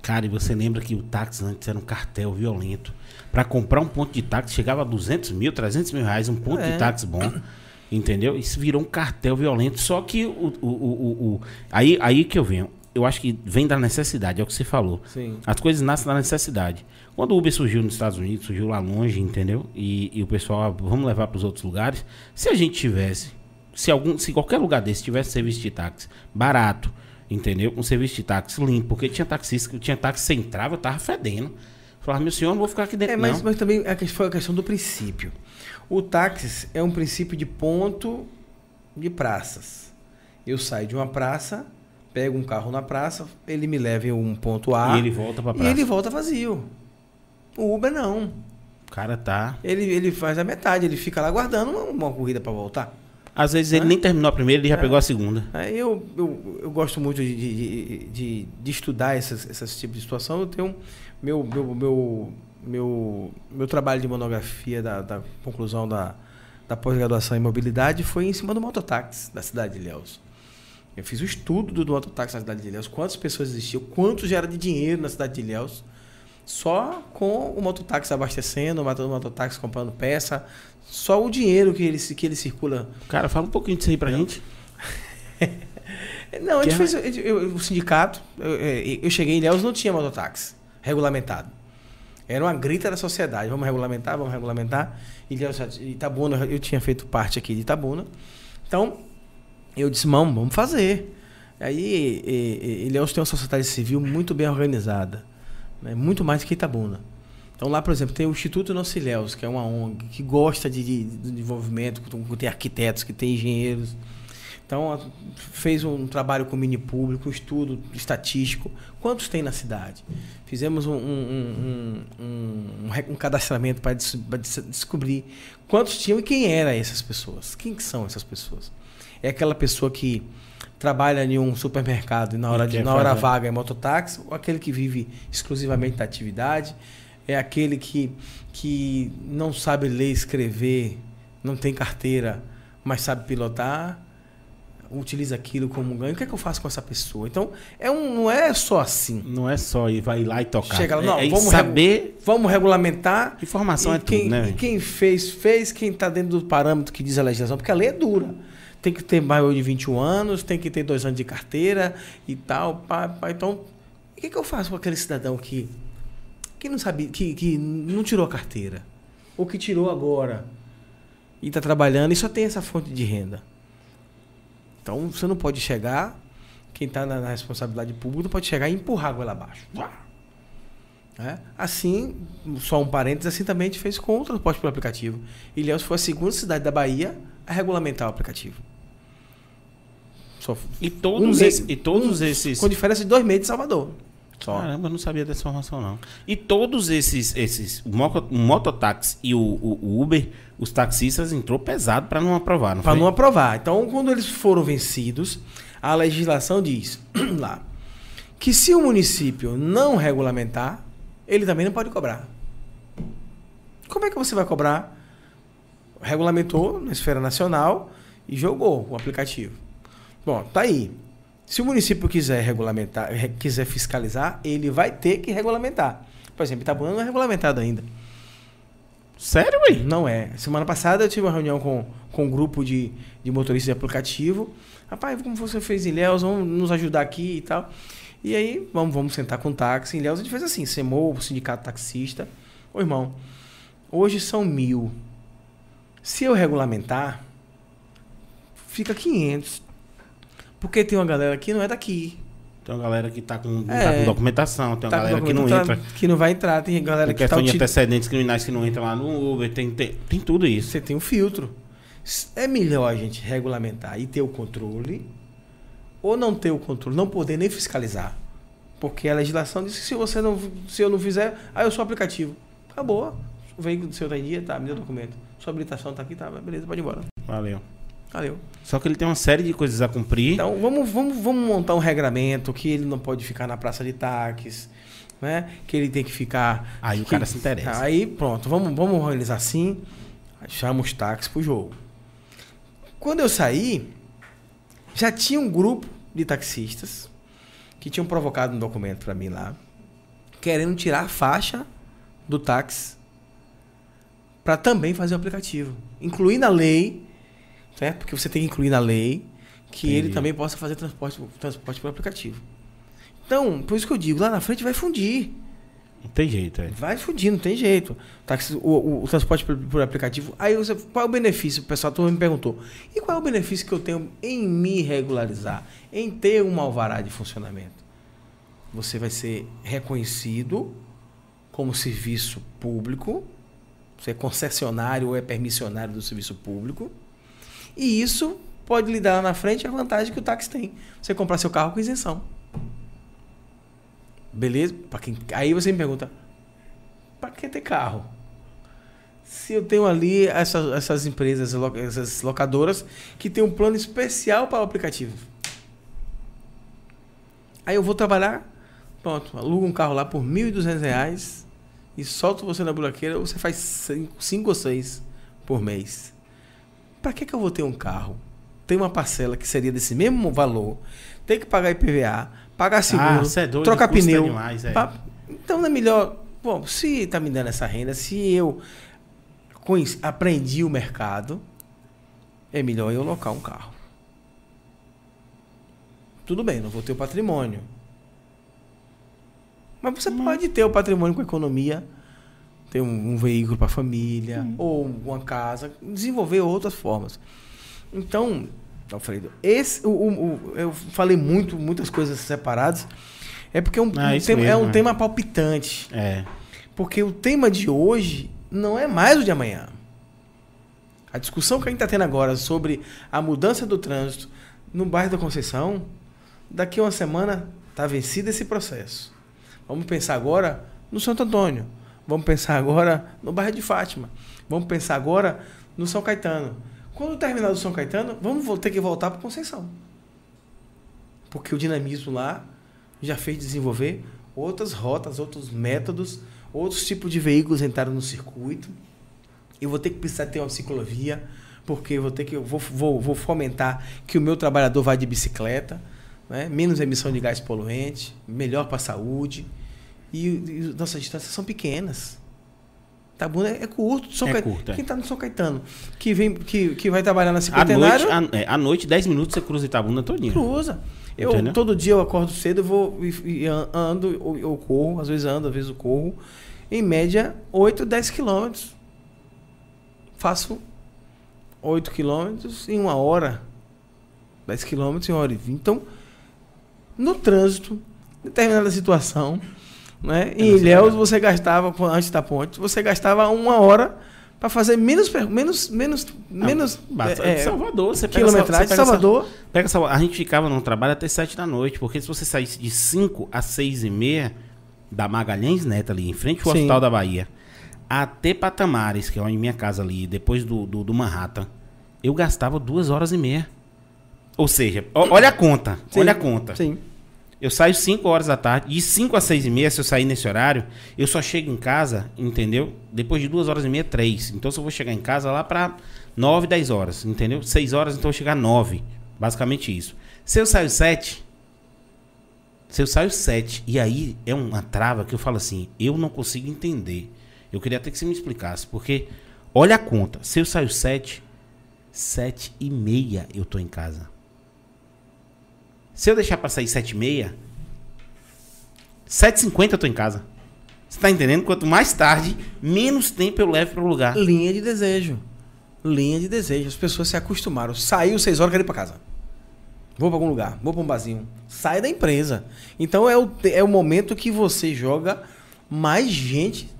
Cara, e você lembra que o táxi antes era um cartel violento. Pra comprar um ponto de táxi chegava a 200 mil, 300 mil reais, um ponto É. de táxi bom. Entendeu? Isso virou um cartel violento. Só que o, o, o, o- o- aí, aí que eu venho. Eu acho que vem da necessidade, é o que você falou. Sim. As coisas nascem da necessidade. Quando o Uber surgiu nos Estados Unidos, surgiu lá longe, entendeu? E, e o pessoal, ah, vamos levar para os outros lugares. Se a gente tivesse, se algum, se qualquer lugar desse tivesse serviço de táxi barato, entendeu? Um serviço de táxi limpo, porque tinha taxista, tinha táxi sem trava, eu tava fedendo. Falava, meu senhor, não vou ficar aqui dentro É, mas, não. mas também a questão, foi a questão do princípio. O táxi é um princípio de ponto de praças. Eu saio de uma praça, pego um carro na praça, ele me leva em um ponto A e ele volta pra e praça. ele volta vazio. O Uber não. O cara tá. Ele, ele faz a metade, ele fica lá guardando uma, uma corrida para voltar. Às vezes ele Hã? nem terminou a primeira, ele já É. pegou a segunda. Aí eu, eu, eu gosto muito de, de, de, de estudar essas, esses tipos de situação. Eu tenho meu, meu, meu, meu, meu trabalho de monografia da, da conclusão da, da pós-graduação em mobilidade foi em cima do mototáxi da cidade de Ilhéus. Eu fiz o estudo do mototáxi na cidade de Ilhéus, quantas pessoas existiam, quanto gera de dinheiro na cidade de Ilhéus, só com o mototáxi abastecendo, matando o mototáxi comprando peça, só o dinheiro que ele, que ele circula. Cara, fala um pouquinho disso aí pra gente. Não, a gente fez eu- eu- o sindicato. Eu, eu- eu cheguei em Ilhéus, não tinha mototáxi regulamentado. Era uma grita da sociedade. Vamos regulamentar, vamos regulamentar. Já- Itabuna, eu tinha feito parte aqui de Itabuna. Então, eu disse, mão, vamos fazer. Aí, e, e, Ilhéus tem uma sociedade civil muito bem organizada. Né? Muito mais que Itabuna. Então lá, por exemplo, tem o Instituto Nosso Ilhéus, que é uma ONG que gosta de, de, de desenvolvimento, que tem arquitetos, que tem engenheiros. Então, fez um trabalho com o mini público, um estudo estatístico. Quantos tem na cidade? Fizemos um, um, um, um, cadastramento para des- descobrir quantos tinham e quem eram essas pessoas. Quem que são essas pessoas? É aquela pessoa que trabalha em um supermercado e na hora, E de, na hora fazer. vaga é mototáxi, ou aquele que vive exclusivamente da atividade, é aquele que, que não sabe ler e escrever, não tem carteira, mas sabe pilotar, utiliza aquilo como ganho. O que é que eu faço com essa pessoa? Então, é um, não é só assim. Não é só ir vai lá e tocar. Chega lá, é, não, é vamos saber. Vamos regulamentar. Informação e é quem, tudo, né? E quem fez, fez. Quem está dentro do parâmetro que diz a legislação, porque a lei é dura. Tem que ter maior de 21 anos, tem que ter dois anos de carteira e tal. Pá, pá. Então, o que, que eu faço com aquele cidadão que, que não sabe, que, que não tirou a carteira? Ou que tirou agora e está trabalhando e só tem essa fonte de renda? Então, você não pode chegar, quem está na, na responsabilidade pública, não pode chegar e empurrar a goela abaixo. né? Assim, só um parênteses, assim também a gente fez com o transporte pelo aplicativo. Ilhéus foi a segunda cidade da Bahia a regulamentar o aplicativo. Só E um todos, mês- esses, e todos um- esses. Com diferença de dois meses de Salvador. Só. Caramba, eu não sabia dessa informação, não. E todos esses, esses o, moto, o mototáxi e o, o- o Uber, os taxistas entrou pesado para não aprovar, não Para não aprovar. Então, quando eles foram vencidos, a legislação diz lá que se o município não regulamentar, ele também não pode cobrar. Como é que você vai cobrar? Regulamentou na esfera nacional e jogou o aplicativo. Bom, tá aí. Se o município quiser regulamentar, re- quiser fiscalizar, ele vai ter que regulamentar. Por exemplo, Itabuna não é regulamentado ainda. Sério, ué? Não é. Semana passada eu tive uma reunião com, com um grupo de, de motoristas de aplicativo. Rapaz, como você fez em Ilhéus, vamos nos ajudar aqui e tal. E aí, vamos, vamos sentar com o táxi. Em Ilhéus a gente fez assim, CEMOL, o sindicato taxista. Ô irmão, hoje são mil. Se eu regulamentar, fica 500. Porque tem uma galera que não é daqui. Tem uma galera que tá com, não É. tá com documentação, tem uma Tá galera que não entra. tá- Que não vai entrar. Tem galera Tem que tá questão de util- antecedentes criminais que não entra lá no Uber, tem, tem, tem tudo isso. Você tem um filtro. É melhor a gente regulamentar e ter o controle, ou não ter o controle, não poder nem fiscalizar. Porque a legislação diz que se você não, se eu não fizer, aí eu sou aplicativo. Acabou. O veículo do seu tá em dia, tá, me deu documento. Sua habilitação tá aqui, tá, beleza, pode ir embora. Valeu. Valeu. Só que ele tem uma série de coisas a cumprir. Então, vamos, vamos, vamos montar um regramento que ele não pode ficar na praça de táxis, né? Que ele tem que ficar. Aí o que- cara se interessa. Aí, pronto, vamos, vamos organizar assim. Chama os táxis pro jogo. Quando eu saí, já tinha um grupo de taxistas que tinham provocado um documento para mim lá, querendo tirar a faixa do táxi para também fazer o aplicativo. Incluir na lei, certo? Porque você tem que incluir na lei que ele Entendi. também possa fazer transporte, transporte por aplicativo. Então, por isso que eu digo, lá na frente vai fundir. Não tem jeito, é. Vai fundir, não tem jeito. Táxi, o, o- o transporte por, por aplicativo. Aí você, qual é o benefício? O pessoal todo me perguntou. E qual é o benefício que eu tenho em me regularizar? Em ter um alvará de funcionamento? Você vai ser reconhecido como serviço público. Você é concessionário ou é permissionário do serviço público. E isso pode lhe dar lá na frente a vantagem que o táxi tem. Você comprar seu carro com isenção. Beleza? Quem... Aí você me pergunta, para que ter carro? Se eu tenho ali essas, essas empresas, essas locadoras que tem um plano especial para o aplicativo. Aí eu vou trabalhar, pronto, alugo um carro lá por 1.200 reais e solto você na buraqueira, você faz 5 ou 6 por mês. Para que, que eu vou ter um carro? Tem uma parcela que seria desse mesmo valor, tem que pagar IPVA, pagar seguro, Ah, é doido, trocar pneu. demais, é. pa- Então não é melhor. Bom, se tá me dando essa renda, se eu aprendi o mercado, é melhor eu locar um carro. Tudo bem, não vou ter o patrimônio. Mas você pode ter o patrimônio com economia, ter um, um veículo para a família, ou uma casa, desenvolver outras formas. Então, Alfredo, esse, o, o- eu falei muito, muitas coisas separadas, é porque é um, Ah, um tema, é mesmo, um é. tema palpitante. É. Porque o tema de hoje não é mais o de amanhã. A discussão que a gente está tendo agora sobre a mudança do trânsito no bairro da Conceição, daqui a uma semana está vencido esse processo. Vamos pensar agora no Santo Antônio. Vamos pensar agora no bairro de Fátima. Vamos pensar agora no São Caetano. Quando terminar do São Caetano, vamos ter que voltar para Conceição. Porque o dinamismo lá já fez desenvolver outras rotas, outros métodos, outros tipos de veículos entraram no circuito. Eu vou ter que precisar ter uma ciclovia, porque eu vou ter que eu vou, vou, vou fomentar que o meu trabalhador vá de bicicleta, né? menos emissão de gás poluente, melhor para a saúde. E, e nossas distâncias são pequenas. Tabuna é, é curto. São É Ca- curto, é. Quem está no São Caetano, que, vem, que, que vai trabalhar na À cinquentenário, noite, à, é, à noite, 10 minutos, você cruza Itabuna todinho. cruza. Eu, Entendeu? todo dia eu acordo cedo, eu vou e, e an- ando, ou eu corro, às vezes ando, às vezes eu corro. Em média, 8, 10 quilômetros. Faço 8 quilômetros em uma hora. 10 quilômetros em uma hora e 20. Então, no trânsito, determinada situação, né? Em você Ilhéus você gastava, antes da ponte, você gastava uma hora para fazer menos, menos, menos, menos Basta- é, Salvador, você pega quilometragem. Você pega Salvador, Pega essa, a gente ficava no trabalho até 7 da noite, porque se você saísse de 5 a 6 e meia da Magalhães Neto ali, em frente ao Sim. Hospital da Bahia, até Patamares, que é onde minha casa ali, depois do, do, do Manhattan, eu gastava duas horas e meia. Ou seja, olha a conta, Sim. olha a conta. sim. Eu saio 5 horas da tarde, de 5 a 6 e meia, se eu sair nesse horário, eu só chego em casa, entendeu? Depois de 2 horas e meia, 3. Então, se eu vou chegar em casa lá pra 9, 10 horas, entendeu? 6 horas, então eu vou chegar 9. Basicamente isso. Se eu saio 7, se eu saio 7, e aí é uma trava que eu falo assim, eu não consigo entender. Eu queria até que você me explicasse, porque olha a conta. Se eu saio 7, 7 e meia eu tô em casa. Se eu deixar pra sair 7 e meia, 7h50 eu tô em casa. Você tá entendendo? Quanto mais tarde, menos tempo eu levo pro lugar. Linha de desejo. Linha de desejo. As pessoas se acostumaram. Saiu seis horas, quero ir pra casa. Vou pra algum lugar, vou pra um barzinho. Sai da empresa. Então é o, é o momento que você joga mais gente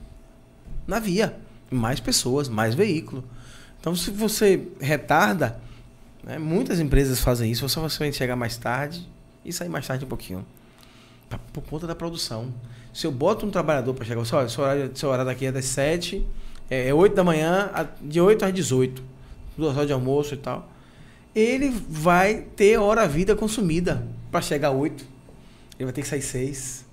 na via. Mais pessoas, mais veículo. Então se você retarda, né, muitas empresas fazem isso, você só vai chegar mais tarde e sair mais tarde um pouquinho. Pra- Por conta da produção. Se eu boto um trabalhador para chegar, olha, seu horário, seu horário daqui é das 7, é, é 8 da manhã, de 8 às 18, duas horas de almoço e tal. Ele vai ter hora vida consumida para chegar às 8. Ele vai ter que sair 6.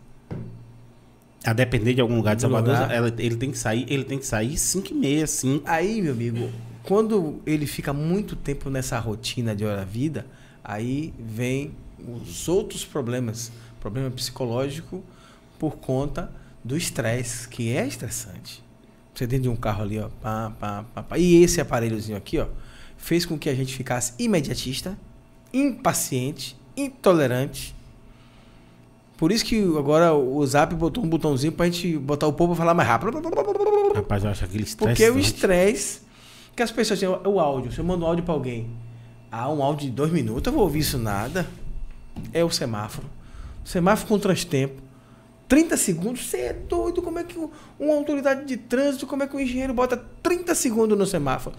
A depender de algum lugar de Do Salvador, ele tem que sair, ele tem que sair 5 e meia, 5. Aí, meu amigo, quando ele fica muito tempo nessa rotina de hora vida, aí vem os outros problemas. Problema psicológico por conta do estresse, que é estressante. Você dentro de um carro ali, ó, pá, pá, pá, pá. E esse aparelhozinho aqui, ó, fez com que a gente ficasse imediatista, impaciente, intolerante. Por isso que agora o Zap botou um botãozinho pra gente botar o povo a falar mais rápido. Rapaz, eu acho aquele estresse. Porque o estresse que as pessoas têm. O áudio, se eu mando um áudio pra alguém, ah, um áudio de dois minutos, eu vou ouvir isso nada. É o semáforo. Semáforo com transtempo. 30 segundos, você é doido? Como é que um- uma autoridade de trânsito, como é que um engenheiro bota 30 segundos no semáforo?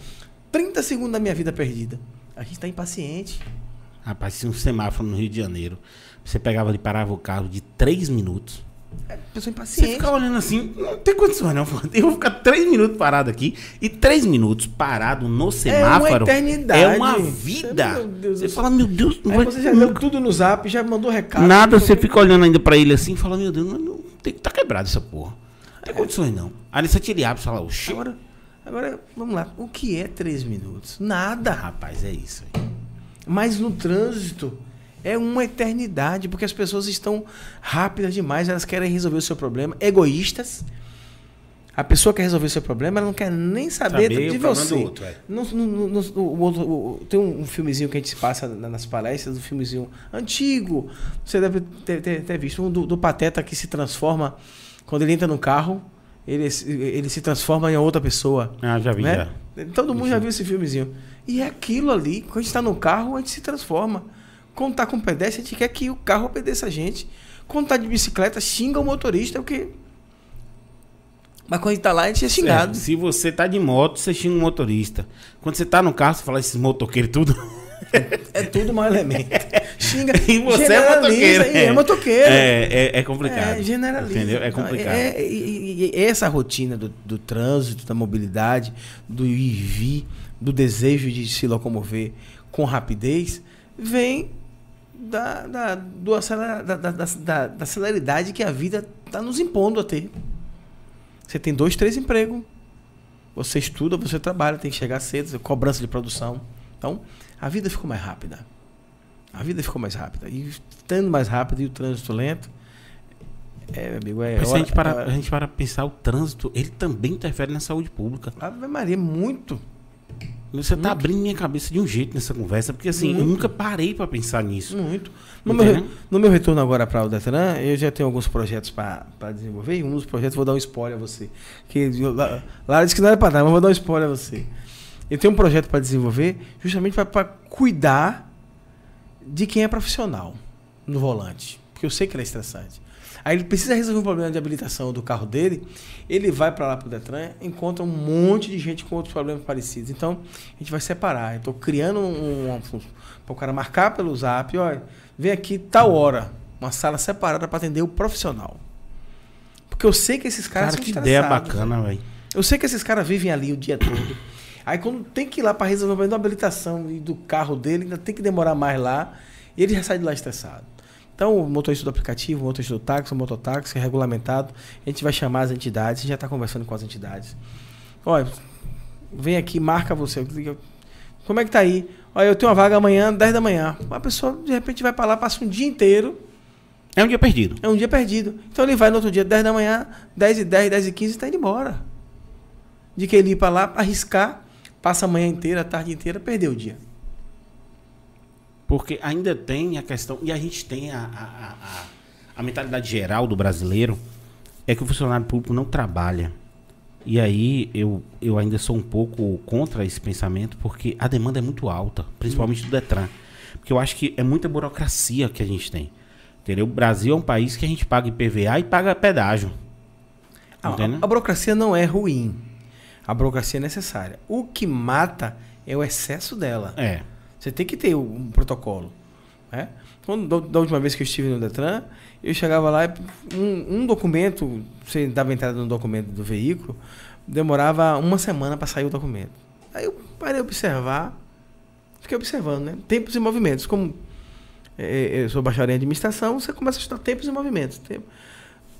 30 segundos da minha vida perdida. A gente tá impaciente. Rapaz, se um semáforo no Rio de Janeiro, você pegava e parava o carro de 3 minutos. É pessoa Você impaciente. fica olhando assim, não tem condições não. Eu vou ficar 3 minutos parado aqui. E 3 minutos parado no semáforo. eternidade. É uma vida. Você fala, meu Deus, não Aí vai- você já deu tudo no zap, já mandou recado. Nada, você fica olhando ainda pra ele assim e fala, meu Deus, não, tem, tá quebrado essa porra. Não tem condições não. Aí você tira e abre e fala, oxi. Agora, Agora, vamos lá. O que é três minutos? Nada. Rapaz, é isso. Mas no trânsito é uma eternidade, porque as pessoas estão rápidas demais, elas querem resolver o seu problema, egoístas. A pessoa quer resolver o seu problema, ela não quer nem saber, Saber de você. do outro, é. No- no- no- no- o outro- o- tem um, um filmezinho que a gente passa na- nas palestras, um filmezinho antigo. Você deve ter, ter- ter visto um do, do Pateta que se transforma quando ele entra no carro, ele, se- ele se transforma em outra pessoa. Ah, já vi, né? já. Todo mundo já viu esse filmezinho. E é aquilo ali, quando a gente está no carro, a gente se transforma. Quando tá com pedestre, a gente quer que o carro obedeça a gente. Quando tá de bicicleta, xinga o motorista, porque. Mas quando a gente tá lá, a gente é xingado. É, se você tá de moto, você xinga um motorista. Quando você tá no carro, você fala esses motoqueiros tudo. É tudo mau elemento. Xinga. E você é motoqueiro. e é motoqueiro. É, é, é complicado. É, generaliza. Entendeu? É complicado. É, e- e- e essa rotina do, do trânsito, da mobilidade, do ir e vir, do desejo de se locomover com rapidez, vem da, da, do da, da, da, da- da celeridade que a vida está nos impondo a ter. Você tem dois, três empregos. Você estuda, você trabalha, tem que chegar cedo, cobrança de produção. Então, a vida ficou mais rápida. A vida ficou mais rápida. E estando mais rápido e o trânsito lento, é, meu amigo, é. Mas se a gente, para, é- a gente para pensar, o trânsito, ele também interfere na saúde pública. Ave Maria, muito. Você tá abrindo minha cabeça de um jeito nessa conversa, porque assim, eu Muito. nunca parei para pensar nisso. Muito. No meu, no meu retorno agora para o Detran, eu já tenho alguns projetos para desenvolver. E um dos projetos, vou dar um spoiler a você. Que, eu- lá, lá disse que não era para dar, mas vou dar um spoiler a você. Eu tenho um projeto para desenvolver justamente para cuidar de quem é profissional no volante. Porque eu sei que ele é estressante. Aí ele precisa resolver um problema de habilitação do carro dele, ele vai para lá pro Detran, encontra um monte de gente com outros problemas parecidos. Então, a gente vai separar. Eu estou criando um, um, para o cara marcar pelo zap, olha, vem aqui tal hora, uma sala separada para atender o profissional. Porque eu sei que esses caras Cara, são que ideia bacana, velho. Eu sei que esses caras vivem ali o dia todo. Aí quando tem que ir lá para resolver o problema da habilitação e do carro dele, ainda tem que demorar mais lá, e ele já sai de lá estressado. Então, o motorista do aplicativo, o motorista do táxi, o mototáxi, é regulamentado, a gente vai chamar as entidades, a gente já está conversando com as entidades. Olha, vem aqui, marca você. Como é que tá aí? Olha, eu tenho uma vaga amanhã, 10 da manhã. Uma pessoa, de repente, vai para lá, passa um dia inteiro, É um dia perdido. é um dia perdido. Então ele vai no outro dia, 10 da manhã, 10 e 10, 10 e 15 e está indo embora. De que ele ir para lá, arriscar, passa a manhã inteira, a tarde inteira, perdeu o dia. Porque ainda tem a questão, e a gente tem a, a, a, a- mentalidade geral do brasileiro, é que o funcionário público não trabalha. E aí eu, eu ainda sou um pouco contra esse pensamento, porque a demanda é muito alta, principalmente do Detran. Porque eu acho que é muita burocracia que a gente tem. Entendeu? O Brasil é um país que a gente paga IPVA e paga pedágio. Ah, a, a burocracia não é ruim. A burocracia é necessária. O que mata é o excesso dela. É. Você tem que ter um protocolo. Né? Quando, da- última vez que eu estive no Detran, eu chegava lá e um, um documento, você dava entrada no documento do veículo, demorava uma semana para sair o documento. Aí eu parei observar, fiquei observando, né? Tempos e movimentos. Como é, eu sou bacharel em administração, você começa a estudar tempos e movimentos. Tempo.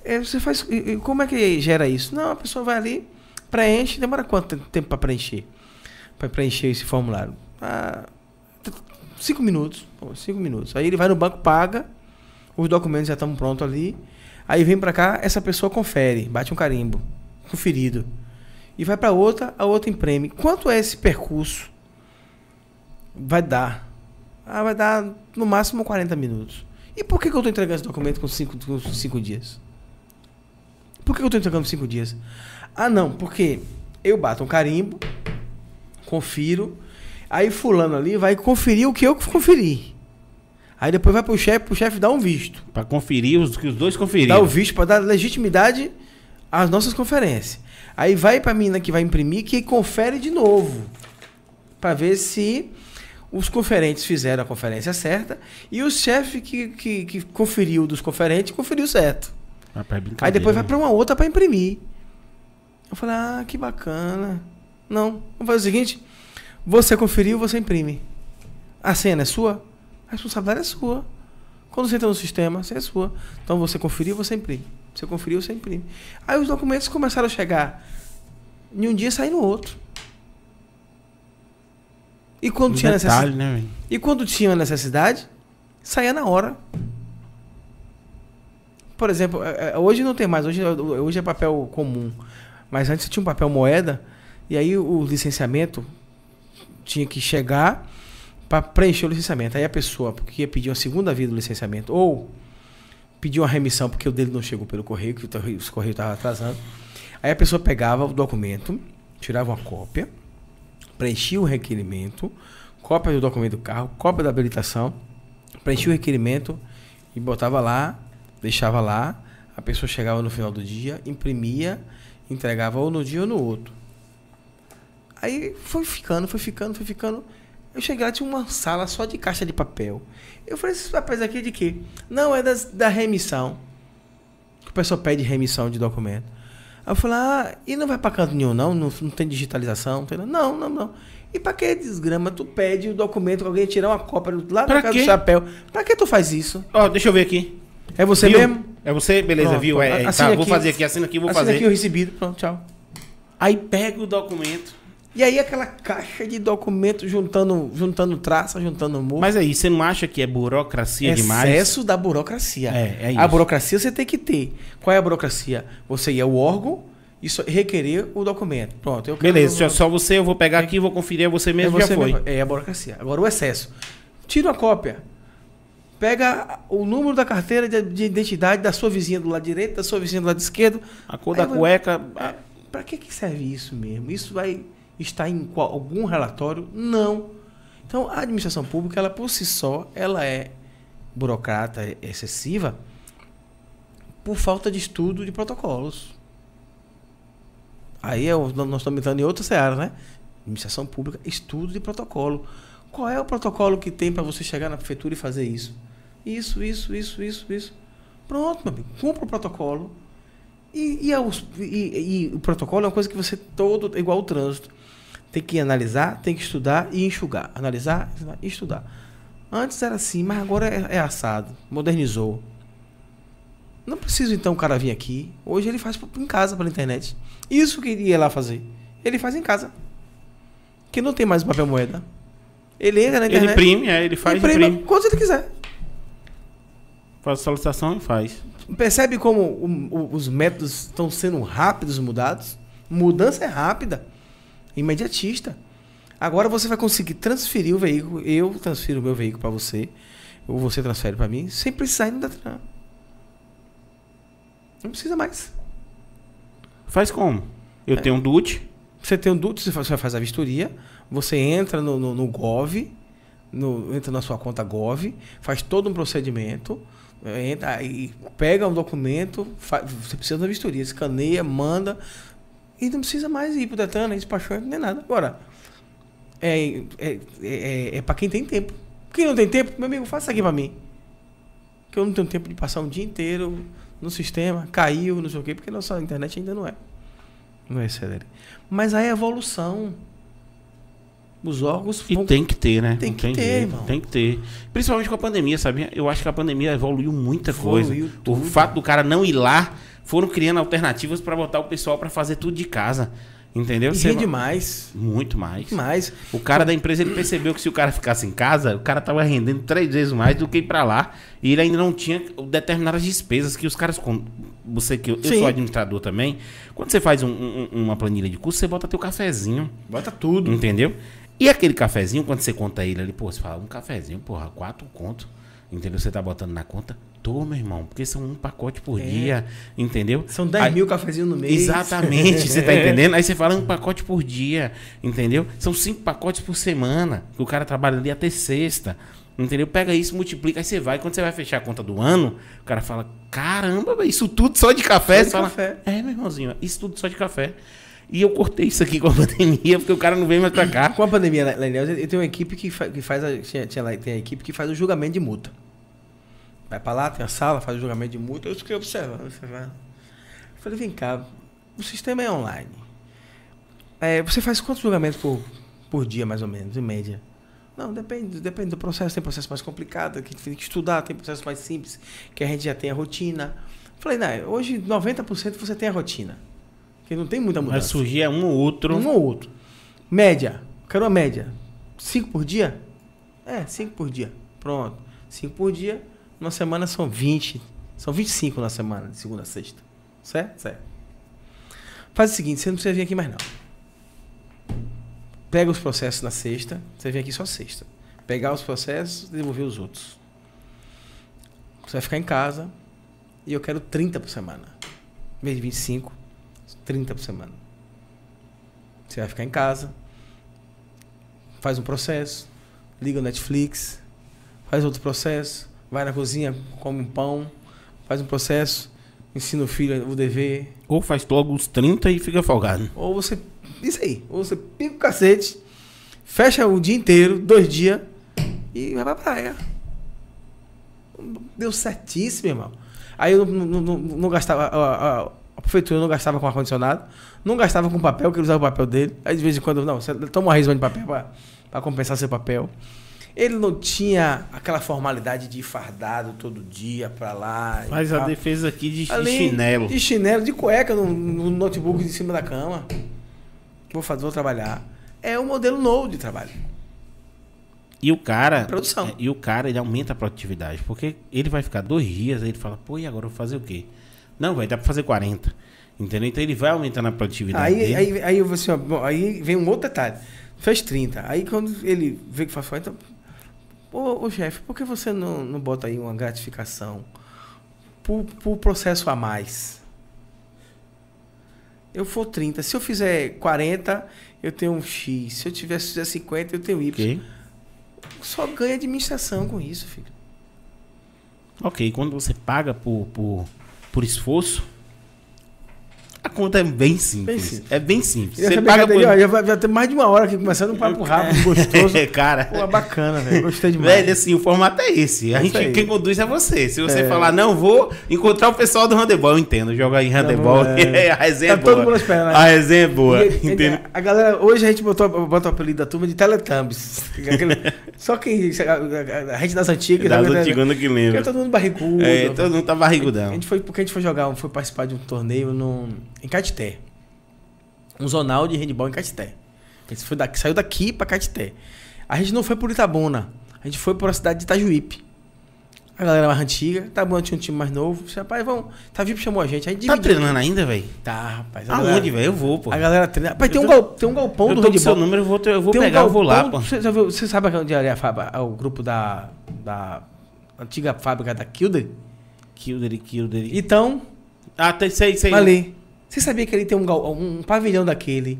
É, você faz, como é que gera isso? Não, a pessoa vai ali, preenche, demora quanto tempo para preencher? Para preencher esse formulário? Ah, cinco minutos. Pô, cinco minutos. Aí ele vai no banco, paga, os documentos já estão prontos ali. Aí vem para cá, essa pessoa confere, bate um carimbo, conferido. E vai para outra, a outra imprime. Quanto é esse percurso? Vai dar. Ah, vai dar no máximo 40 minutos. E por que, que eu estou entregando esse documento com cinco, com cinco dias? Por que eu estou entregando cinco dias? Ah, não, porque eu bato um carimbo, confiro, aí fulano ali vai conferir o que eu conferi. Aí depois vai pro chefe, pro chefe dar um visto. Pra conferir os que os dois conferiram. Dar o visto para dar legitimidade às nossas conferências. Aí vai para a menina que vai imprimir que confere de novo. Para ver se os conferentes fizeram a conferência certa e o chefe que, que, que conferiu dos conferentes conferiu certo. Rapaz, é Aí depois vai né? para uma outra para imprimir. Eu falei, ah, que bacana. Não, vamos fazer o seguinte: você conferiu, você imprime. A senha é sua? A responsabilidade é sua. Quando você entra no sistema, a senha é sua. Então você conferiu, você imprime. Você conferiu, você imprime. Aí os documentos começaram a chegar Em um dia sai no outro. E quando, Um tinha detalhe, necessidade, né, e quando tinha necessidade, saía na hora. Por exemplo, é, é, hoje não tem mais, hoje, hoje é papel comum. Mas antes tinha um papel moeda, e aí o licenciamento tinha que chegar para preencher o licenciamento. Aí a pessoa que ia pedir uma segunda via do licenciamento, ou pedir uma remissão porque o dele não chegou pelo correio, que o tor- o correio estava atrasando. Aí a pessoa pegava o documento, tirava uma cópia, preenchia o requerimento, cópia do documento do carro, cópia da habilitação, preenchia o requerimento e botava lá, deixava lá. A pessoa chegava no final do dia, imprimia, entregava ou no dia ou no outro. Aí foi ficando, foi ficando, foi ficando. Eu cheguei lá, tinha uma sala só de caixa de papel. Eu falei, esses papéis aqui é de quê? Não, é das, da remissão. Que o pessoal pede remissão de documento. Aí eu falei, ah, e não vai pra canto nenhum, não? Não, não tem digitalização? Não, tem, não, não, não. E pra que desgrama? Tu pede o documento, alguém tirar uma cópia lá Pra na casa quê? do chapéu. Pra que tu faz isso? Ó, deixa eu ver aqui. É você Viu? mesmo? É você? Beleza, Pronto, viu? É, tá, vou aqui. fazer aqui, assina aqui, vou Assina fazer. aqui o recebido. Pronto, tchau. Aí pega o documento. E aí aquela caixa de documento juntando, juntando traça, juntando morro. Mas aí, você não acha que é burocracia demais? Excesso da burocracia. É, é A isso. burocracia você tem que ter. Qual é a burocracia? Você ir ao órgão e requerer o documento. Pronto. Eu quero- Beleza, só- só você, eu vou pegar aqui, vou conferir, é você mesmo, é você já foi. mesmo. É a burocracia. Agora o excesso. Tira uma cópia. Pega o número da carteira de, de identidade da sua vizinha do lado direito, da sua vizinha do lado esquerdo. A cor Aí da vai- cueca... É, Pra que, que serve isso mesmo? Isso vai estar em qual- algum relatório? Não. Então, a administração pública, ela por si só, ela é burocrata é excessiva por falta de estudo de protocolos. Aí é, nós estamos entrando em outra seara, né? Administração pública, estudo de protocolo. Qual é o protocolo que tem para você chegar na prefeitura e fazer isso? Isso, isso, isso, isso, isso. Pronto, meu amigo. Cumpra o protocolo. E, e, aos- e- e o protocolo é uma coisa que você todo, é igual o trânsito. Tem que analisar, tem que estudar e enxugar. Analisar estudar e estudar. Antes era assim, mas agora é, é assado. Modernizou. Não precisa então o cara vir aqui. Hoje ele faz em casa pela internet. Isso que ele ia lá fazer. Ele faz em casa. Que não tem mais papel moeda. Ele entra na Ele internet. imprime, é, ele faz, imprime imprime. quanto ele quiser. Faz a solicitação e faz. Percebe como o- o- os métodos estão sendo rápidos mudados? Mudança é rápida, imediatista. Agora você vai conseguir transferir o veículo, eu transfiro o meu veículo para você, ou você transfere para mim, sem precisar ir no Detran. Não precisa mais. Faz como? Eu É. tenho um DUT, Você tem um duto, você faz, você faz a vistoria, você entra no, no, no Gov, no- entra na sua conta Gov, faz todo um procedimento, eh, entra, aí pega um documento, fa- você precisa da vistoria, escaneia, manda, e não precisa mais ir pro Detran, nem despachante, nem nada. Agora, é, é, é, é para quem tem tempo. Quem não tem tempo, meu amigo, faça aqui para mim. Que eu não tenho tempo de passar um dia inteiro no sistema, caiu, não sei o quê, porque nossa internet ainda não é. Não é excelente. Mas a evolução. Os órgãos E vão- tem que ter, né? Tem que ter, jeito, irmão. Tem que ter. Principalmente com a pandemia, sabia? Eu acho que a pandemia evoluiu muita coisa. Evoluiu O tudo. fato do cara não ir lá, foram criando alternativas para botar o pessoal para fazer tudo de casa. Entendeu? E Você rende va- mais. Muito mais. Mais. O cara da empresa ele percebeu que se o cara ficasse em casa, o cara tava rendendo três vezes mais do que ir pra lá. E ele ainda não tinha determinadas despesas que os caras. Você que eu, eu sou administrador também. Quando você faz um- um- uma planilha de custo, você bota teu cafezinho. Bota tudo. Entendeu? E aquele cafezinho, quando você conta ele ali, pô, você fala, um cafezinho, porra, quatro conto. Entendeu? Você tá botando na conta? Meu irmão, porque são um pacote por É. dia, entendeu? São 10 Aí- mil cafezinhos no mês. Exatamente, você tá entendendo? Aí você fala um pacote por dia, entendeu? São cinco pacotes por semana, que o cara trabalha ali até sexta, entendeu? Pega isso, multiplica, aí você vai, quando você vai fechar a conta do ano, o cara fala, caramba, isso tudo só de café? Só de fala, café. É, meu irmãozinho, isso tudo só de café. E eu cortei isso aqui com a pandemia, porque o cara não vem mais pra cá. Com a pandemia, Lenel, eu tenho uma equipe que, fa- que faz. A, tinha, tinha lá, tem a equipe que faz o julgamento de multa. Vai pra lá, tem a sala, faz o julgamento de multa. Eu fiquei observando, observando. Eu falei, vem cá, o sistema é online. É, você faz quantos julgamentos por, por dia, mais ou menos, em média? Não, depende, depende do processo. Tem processo mais complicado, que tem que estudar, tem processo mais simples, que a gente já tem a rotina. Falei, não, hoje 90% você tem a rotina. Porque não tem muita Vai mudança. surgir um ou outro. Um ou outro. Média. Quero uma média. Cinco por dia? É, cinco por dia. Pronto. Cinco por dia. Uma semana são 20. São 25 na semana, de segunda a sexta. Certo? Certo. Faz o seguinte, você não precisa vir aqui mais não. Pega os processos na sexta, você vem aqui só sexta. Pegar os processos e devolver os outros. Você vai ficar em casa e eu quero 30 por semana. Em vez de 25, 30 por semana. Você vai ficar em casa, faz um processo, liga o Netflix, faz outro processo, vai na cozinha, come um pão, faz um processo, ensina o filho o dever. Ou faz logo os 30 e fica folgado. Ou você. Isso aí. Ou você pica o cacete, fecha o dia inteiro, dois dias, e vai pra praia. Deu certíssimo, irmão. Aí eu não, não- não- não gastava. A, a- a prefeitura não gastava com ar-condicionado, não gastava com papel, que ele usava o papel dele. Aí de vez em quando, não, você toma uma resma de papel pra, pra compensar seu papel. Ele não tinha aquela formalidade de ir fardado todo dia pra lá. Faz a defesa aqui de, de Ali, chinelo. De chinelo, de cueca no, no notebook em cima da cama. Vou fazer, vou trabalhar. É um modelo novo de trabalho. E o cara. Produção. é, E o cara, ele aumenta a produtividade. Porque ele vai ficar dois dias, aí ele fala, pô, e agora eu vou fazer o quê? Não, vai dar pra fazer 40. Entendeu? Então ele vai aumentando a produtividade. Aí, aí, aí, você, aí vem um outro detalhe. Fez 30. Aí quando ele vê que faz 40, ô, ô chefe, por que você não, não bota aí uma gratificação por, por processo a mais? Eu for 30. Se eu fizer 40, eu tenho um X. Se eu tiver se fizer 50, eu tenho Y. Ok. Só ganha administração com isso, filho. Ok, quando você paga por, por, por esforço, a conta é bem simples. Bem simples. É bem simples. Você paga por. ó, já vai, vai ter mais de uma hora aqui começando um papo rápido, gostoso. cara. Pô, bacana, velho. Gostei demais. Velho, assim, o formato é esse. A É gente, quem conduz é você. Se você É. falar, não, vou encontrar o pessoal do handebol, eu entendo. Joga aí handebol. é. a resenha Tá é boa. todo mundo né? A resenha é boa. E- e- entendeu? a galera, hoje a gente botou, bota o apelido da turma de Teletubbies. Só quem. A, a- a gente das antigas. Das né? antigas que Porque lembra. todo mundo barrigudo. É, todo mundo tá A barrigudão. gente foi, porque a gente foi jogar, foi participar de um torneio no, em Catité. Um zonal de handball em Catité. A gente foi daqui, saiu daqui pra Catité. A gente não foi por Itabuna. A gente foi por a cidade de Itajuípe. A galera mais antiga, Itabuna tinha um time mais novo. Disse, Rapaz, vamos. Itajuípe chamou a gente. A gente Tá dividiu. treinando ainda, velho? Tá, rapaz. Aonde, velho? Eu vou, pô. A galera treina. Rapaz, tem um, tô- gal, tem um galpão Eu do com seu handball. número, eu vou, eu vou Tem um pegar, eu vou lá, galpão- pô. Você, sabe onde é a fábrica, o grupo da, da antiga fábrica da Kilder? Kildery, Kildery. Então, Ah, tem, sei, sei. ali. Você sabia que ele tem um, um pavilhão daquele?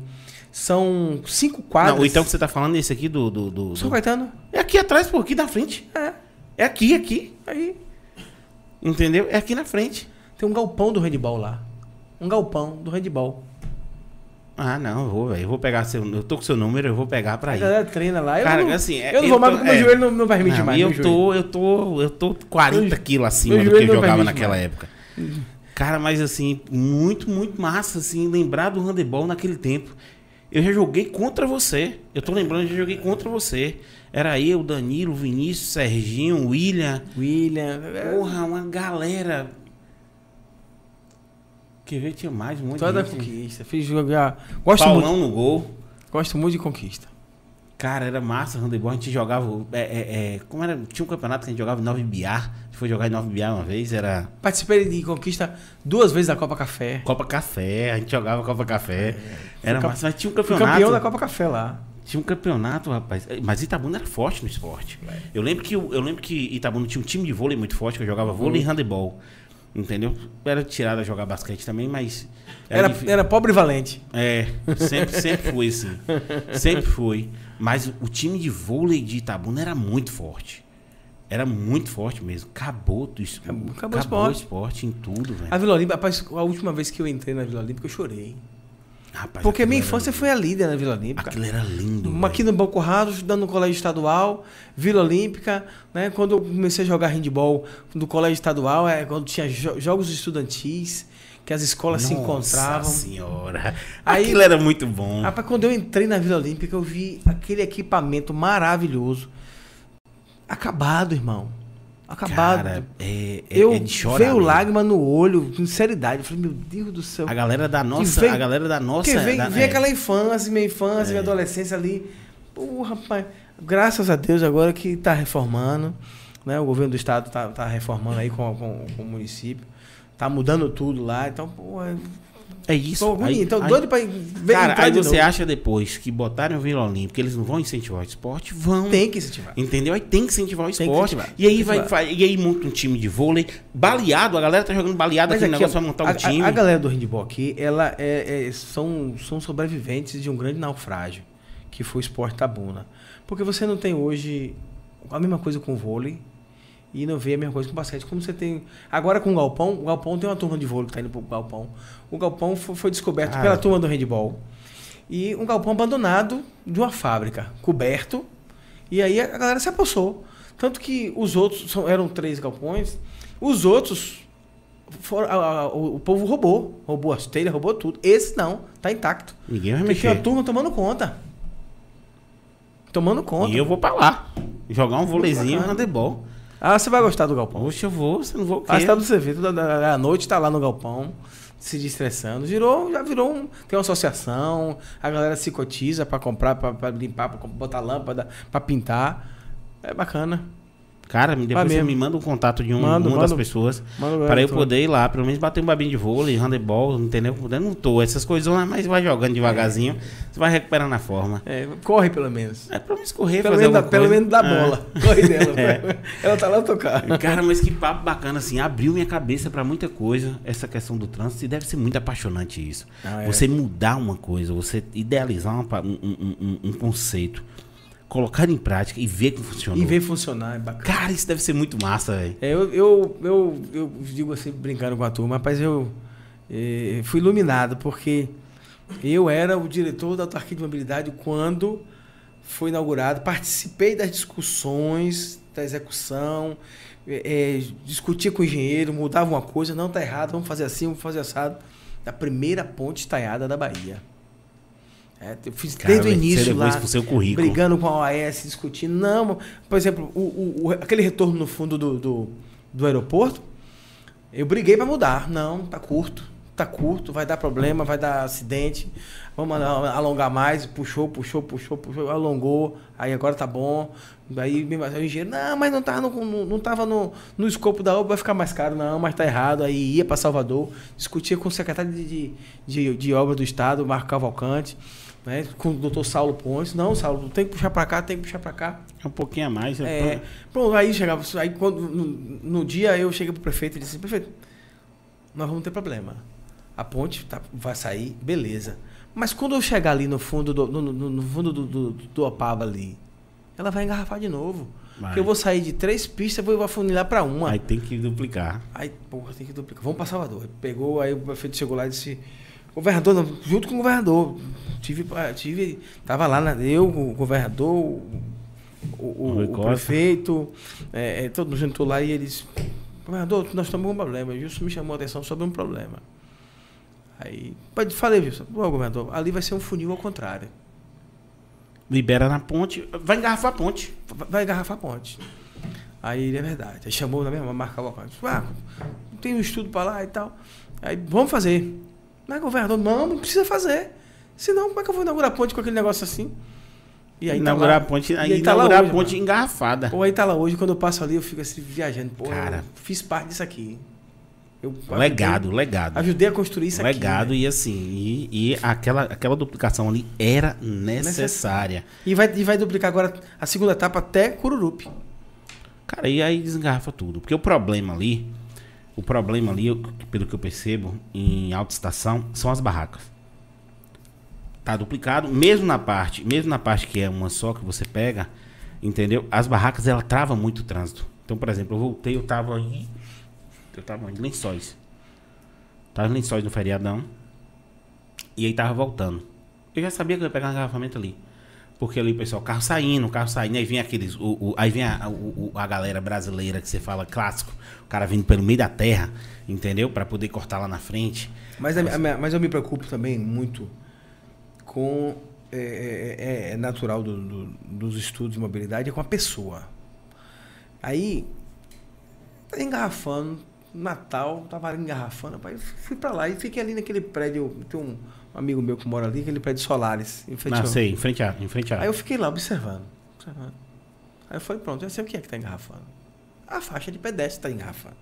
São cinco quadras. Não, então que você tá falando esse aqui do. do, do- São do- Caetano? É aqui atrás, pô, aqui na frente. É. É aqui, aqui. Aí. Entendeu? É aqui na frente. Tem um galpão do handball lá. Um galpão do handball. Ah, não, eu vou, velho. Eu vou pegar seu. Eu tô com seu número, eu vou pegar pra A ir. galera treina lá. Eu Cara, não, assim, é- eu não vou mais porque meu é. joelho não, não permite Não, mais. e meu eu tô, eu tô, eu tô 40 Meu- quilos acima meu do que eu jogava naquela mais. época. Cara, mas assim, muito, muito massa, assim, lembrar do handebol naquele tempo. Eu já joguei contra você. Eu tô lembrando, eu já joguei contra você. Era eu, Danilo, Vinícius, Serginho, William. William. é, Porra, uma galera. Quer ver? Tinha mais um monte Toda de gente. conquista. Fiz jogar. Gosto Paulão muito. no gol. Gosto muito de conquista. Cara, era massa handebol. A gente jogava. É, é, é, como era? Tinha um campeonato que a gente jogava em 9 Biar. A gente foi jogar em 9 Biar uma vez. Era Participei de conquista duas vezes da Copa Café. Copa Café. A gente jogava Copa Café. Era Fui massa. Mas tinha um campeonato. campeão da Copa Café lá. Tinha um campeonato, rapaz. Mas Itabuna era forte no esporte. Eu lembro que eu, lembro que Itabuna tinha um time de vôlei muito forte, que eu jogava vôlei e handebol. Entendeu? Era tirado a jogar basquete também, mas. Era, difí- era pobre e valente. É, sempre, sempre foi assim. Sempre foi. Mas o time de vôlei de Itabuna era muito forte. Era muito forte mesmo. Acabou, do es- Acabou- acabou o acabou o esporte. esporte em tudo, velho. A Vila Olímpia, rapaz, a última vez que eu entrei na Vila Olímpica eu chorei. Rapaz, Porque minha infância foi ali né, na Vila Olímpica. Aquilo era lindo. Aqui no Banco Rado, estudando no colégio estadual, Vila Olímpica, né? Quando eu comecei a jogar handball no colégio estadual, é quando tinha jo- jogos estudantis, que as escolas se Nossa encontravam. senhora. Aí- Aquilo era muito bom. Rapaz, quando eu entrei na Vila Olímpica, eu vi aquele equipamento maravilhoso. Acabado, irmão. Acabado. Cara, é, é, eu é de chorar. veio lágrima no olho, sinceridade. Eu falei, meu Deus do céu. A galera da nossa, vem- a galera da nossa, Porque vem, da- vem é, aquela infância, minha infância, minha adolescência ali. Pô, rapaz, graças a Deus agora que tá reformando, né? O governo do estado tá, tá reformando aí com, com, com o município. Tá mudando tudo lá, então, pô, é- isso. tô bonito. Aí- Então, aí- doido pra ver Cara, aí você novo. acha depois que botarem o Vila Olímpica, eles não vão incentivar o esporte? Vão. Tem que incentivar. Entendeu? Aí tem que incentivar o que esporte. incentivar. E aí que vai, vai- e aí monta um time de vôlei baleado, a galera tá jogando baleado Mas aqui aqui, negócio pra montar a, um time. a- a galera do handball aqui, ela é, é- são, são sobreviventes de um grande naufrágio, que foi o esporte tabuna. Porque você não tem hoje a mesma coisa com o vôlei e não vê a mesma coisa com o basquete. Como você tem. Agora com o Galpão, o Galpão tem uma turma de vôlei que está indo pro Galpão. O Galpão foi, descoberto Cara. pela turma do handball. E um galpão abandonado de uma fábrica, coberto. E aí a galera se apossou. Tanto que os outros, são, eram três galpões, os outros foram, a- a- o, povo roubou. Roubou as telhas, roubou tudo. Esse não, tá intacto. Ninguém vai tinha a mexer. turma tomando conta. Tomando conta. E eu vou pra lá. Jogar um vôleizinho, handebol. Ah, você vai gostar do galpão. Poxa, eu vou, você não vou? Ah, você tá do serviço, toda a noite tá lá no galpão, se destressando. Virou, já virou um. Tem uma associação, a galera se cotiza pra comprar, pra, pra limpar, pra botar lâmpada, pra pintar. É bacana. Cara, depois você me manda um contato de um, Mando, uma das mando. pessoas Mano, para eu poder ir lá, pelo menos bater um babinho de vôlei, handebol, entendeu? Eu não tô, essas coisas, lá, mas vai jogando devagarzinho, você vai recuperando a forma. É, corre pelo menos. É pelo menos correr, Pelo fazer menos, da, alguma pelo coisa. menos da É. bola. Corre dela. Ela tá lá tocar. Cara, mas que papo bacana, assim, abriu minha cabeça pra muita coisa, essa questão do trânsito, e deve ser muito apaixonante isso. Ah, é. Você mudar uma coisa, você idealizar uma um, um- um- um conceito, colocar em prática e ver que funcionou. E ver funcionar, é bacana. Cara, isso deve ser muito massa, velho. É, eu, eu, eu, eu digo assim, brincando com a turma, rapaz, eu eh, fui iluminado, porque eu era o diretor da autarquia de mobilidade quando foi inaugurado, participei das discussões, da execução, eh, eh, discutia com o engenheiro, mudava uma coisa, não tá errado, vamos fazer assim, vamos fazer assado. Da primeira ponte estaiada da Bahia. É, eu fiz Cara, desde o início lá, isso pro seu currículo. brigando com a OAS, discutindo. Não, por exemplo, o, o- aquele retorno no fundo do, do, do aeroporto, eu briguei para mudar. Não, tá curto, tá curto, vai dar problema, vai dar acidente. Vamos al- alongar mais, puxou, puxou, puxou, puxou, alongou, aí agora tá bom. Aí me- o engenheiro, não, mas não tava no, no- não tava no, no escopo da obra, vai ficar mais caro, não, mas tá errado. Aí ia para Salvador, discutia com o secretário de, de, de, de obra do estado, Marco Cavalcante, né, com o doutor Saulo Pontes. Não, Saulo, tem que puxar para cá, tem que puxar para cá. É um pouquinho a mais. É, pronto, aí chegava, aí quando, no, no dia eu cheguei pro prefeito e disse, assim, prefeito, nós vamos ter problema. A ponte tá- vai sair, beleza. Mas quando eu chegar ali no fundo do, no, no- no fundo do, do, do Opava ali, ela vai engarrafar de novo. Vai. Porque eu vou sair de três pistas vou afunilar para uma. Aí tem que duplicar. Aí, porra, tem que duplicar. Vamos para Salvador. Pegou, aí o prefeito chegou lá e disse: Governador, junto com o governador. Tive, ah, tive, tava lá, na, eu, o governador, o, o, o prefeito, é, é, todo mundo juntou lá e eles: Governador, nós estamos com um problema. O Wilson me chamou a atenção sobre um problema. Aí, falei, Wilson, Pô, governador, ali vai ser um funil ao contrário. Libera na ponte, vai engarrafar a ponte. vai engarrafar a ponte. Aí ele é verdade. Aí chamou na mesma marca local. Ah, tem um estudo para lá e tal. Aí vamos fazer. Mas governador, não, não precisa fazer. Senão, como é que eu vou inaugurar a ponte com aquele negócio assim? E aí inaugurar tá a lá, ponte, e aí aí tá inaugurar hoje, a ponte mano. engarrafada. Pô, aí tá lá hoje, quando eu passo ali, eu fico assim, viajando. Pô, Cara. fiz parte disso aqui. Eu legado, legado. Ajudei, ajudei a construir isso aqui. legado né? e assim, e, e aquela, aquela duplicação ali era necessária. E vai, e vai duplicar agora a segunda etapa até Cururupi. Cara, e aí desgarrafa tudo. Porque o problema ali, o problema ali, pelo que eu percebo, em alta estação, são as barracas. Tá duplicado, mesmo na parte, mesmo na parte que é uma só que você pega, entendeu? As barracas ela trava muito o trânsito. Então, por exemplo, eu voltei, eu tava em eu tava em Lençóis. Tava em Lençóis no feriadão. E aí tava voltando. Eu já sabia que eu ia pegar um engarrafamento ali. Porque ali, pessoal, carro saindo, carro saindo, aí vem aqueles. O, o- aí vem a, o- a galera brasileira que você fala clássico, o cara vindo pelo meio da terra, entendeu? Pra poder cortar lá na frente. Mas, a- mas eu me preocupo também muito com. É, é- é natural do- do- dos estudos de mobilidade, é com a pessoa. Aí, tá engarrafando, Natal, tava engarrafando, rapaz, fui pra lá e fiquei ali naquele prédio, tem um amigo meu que mora ali, aquele prédio Solares, em frente ah, ao... sei, em frente a, em frente a... Aí eu fiquei lá observando, observando. Aí eu falei, pronto, eu sei o que é que tá engarrafando. A faixa de pedestre tá engarrafando.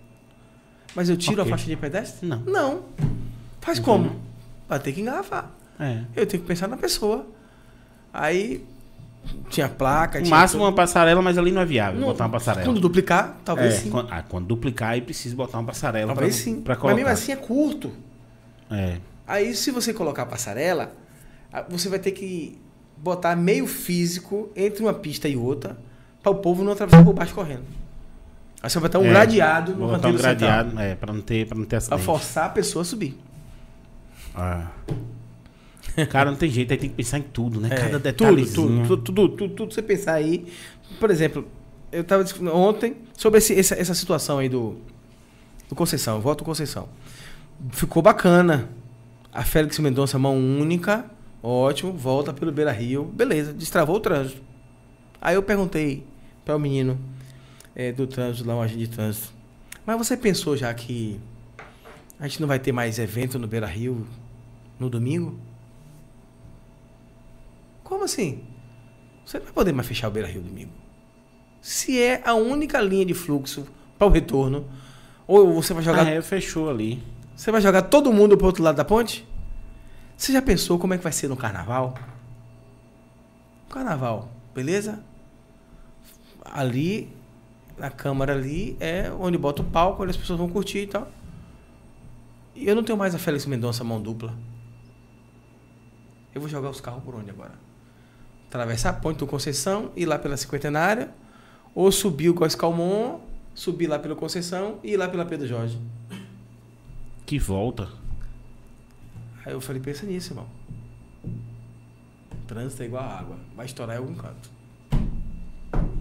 Mas eu tiro okay. a faixa de pedestre? Não. Não. Faz uhum. como? Vai ter que engarrafar. É. Eu tenho que pensar na pessoa. Aí tinha placa. Tinha máximo tudo. uma passarela, mas ali não é viável não, botar uma passarela. Quando duplicar, talvez é, sim. Quando, ah, quando duplicar, aí precisa botar uma passarela. Talvez pra, sim. Pra colocar. Mas mesmo assim é curto. É. Aí se você colocar a passarela, você vai ter que botar meio físico entre uma pista e outra para o povo não atravessar por baixo correndo. Aí você vai estar um é, gradeado no canteiro um gradeado, central. É, para não ter, para não ter acidente. Para forçar a pessoa a subir. Ah. Cara, não tem jeito, aí tem que pensar em tudo, né? É, Cada detalhe. Tudo, tudo, tudo, tudo, tudo, você pensar aí. Por exemplo, eu estava ontem sobre esse, essa, essa situação aí do, do Conceição, voto Conceição. Ficou bacana. A Félix Mendonça, mão única, ótimo, volta pelo Beira Rio, beleza, destravou o trânsito. Aí eu perguntei para o menino é, do trânsito, lá, um agente de trânsito, mas você pensou já que a gente não vai ter mais evento no Beira Rio no domingo? Como assim? Você não vai poder mais fechar o Beira Rio domingo. Se é a única linha de fluxo para o retorno, ou você vai jogar. Ah, é, fechou ali. Você vai jogar todo mundo para outro lado da ponte? Você já pensou como é que vai ser no carnaval? Carnaval, beleza? Ali, na câmara ali, é onde bota o palco, onde as pessoas vão curtir e tal. E eu não tenho mais a Félix Mendonça mão dupla. Eu vou jogar os carros por onde agora? atravessar a ponte do Conceição, ir lá pela cinquentenária, ou subir o Góis Calmon, subir lá pela Conceição e ir lá pela Pedro Jorge. Que volta. Aí eu falei, pensa nisso, irmão. trânsito é igual a água. Vai estourar em algum canto.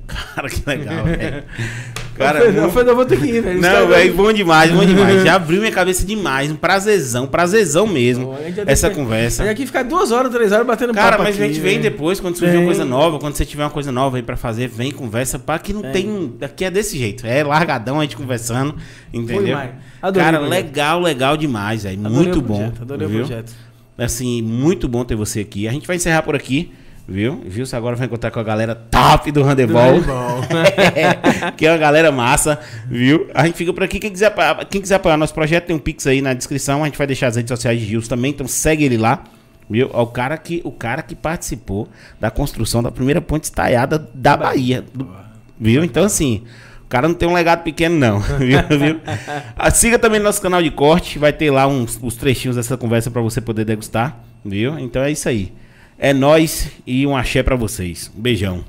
Cara, que legal, velho. Cara, eu, eu, eu, vou ter que ir, velho. Não, velho, bom demais, bom demais. Já abriu minha cabeça demais. Um prazerzão, prazerzão mesmo. essa conversa. E aqui ficar duas horas, três horas batendo Cara, mas aqui, a gente vem depois, quando surgir uma coisa nova, quando você tiver uma coisa nova aí pra fazer, vem, conversa. Pá, que não é. tem. Aqui é desse jeito. É largadão a gente conversando, entendeu? Cara, legal, legal demais, velho. Muito bom. Projeto, adorei viu? o projeto. Assim, muito bom ter você aqui. A gente vai encerrar por aqui. Viu? Gilson agora vai encontrar com a galera top do handebol. é, que é uma galera massa, viu? A gente fica por aqui. Quem quiser, quem quiser apoiar nosso projeto, tem um Pix aí na descrição. A gente vai deixar as redes sociais de Gilson também, então segue ele lá. Viu? É o cara que, o cara que participou da construção da primeira ponte estaiada da Bahia. Do, viu? Então, assim, o cara não tem um legado pequeno, não. Viu? viu? Ah, siga também nosso canal de corte. Vai ter lá uns, os trechinhos dessa conversa para você poder degustar. Viu? Então é isso aí. É nós e um axé para vocês. Um beijão.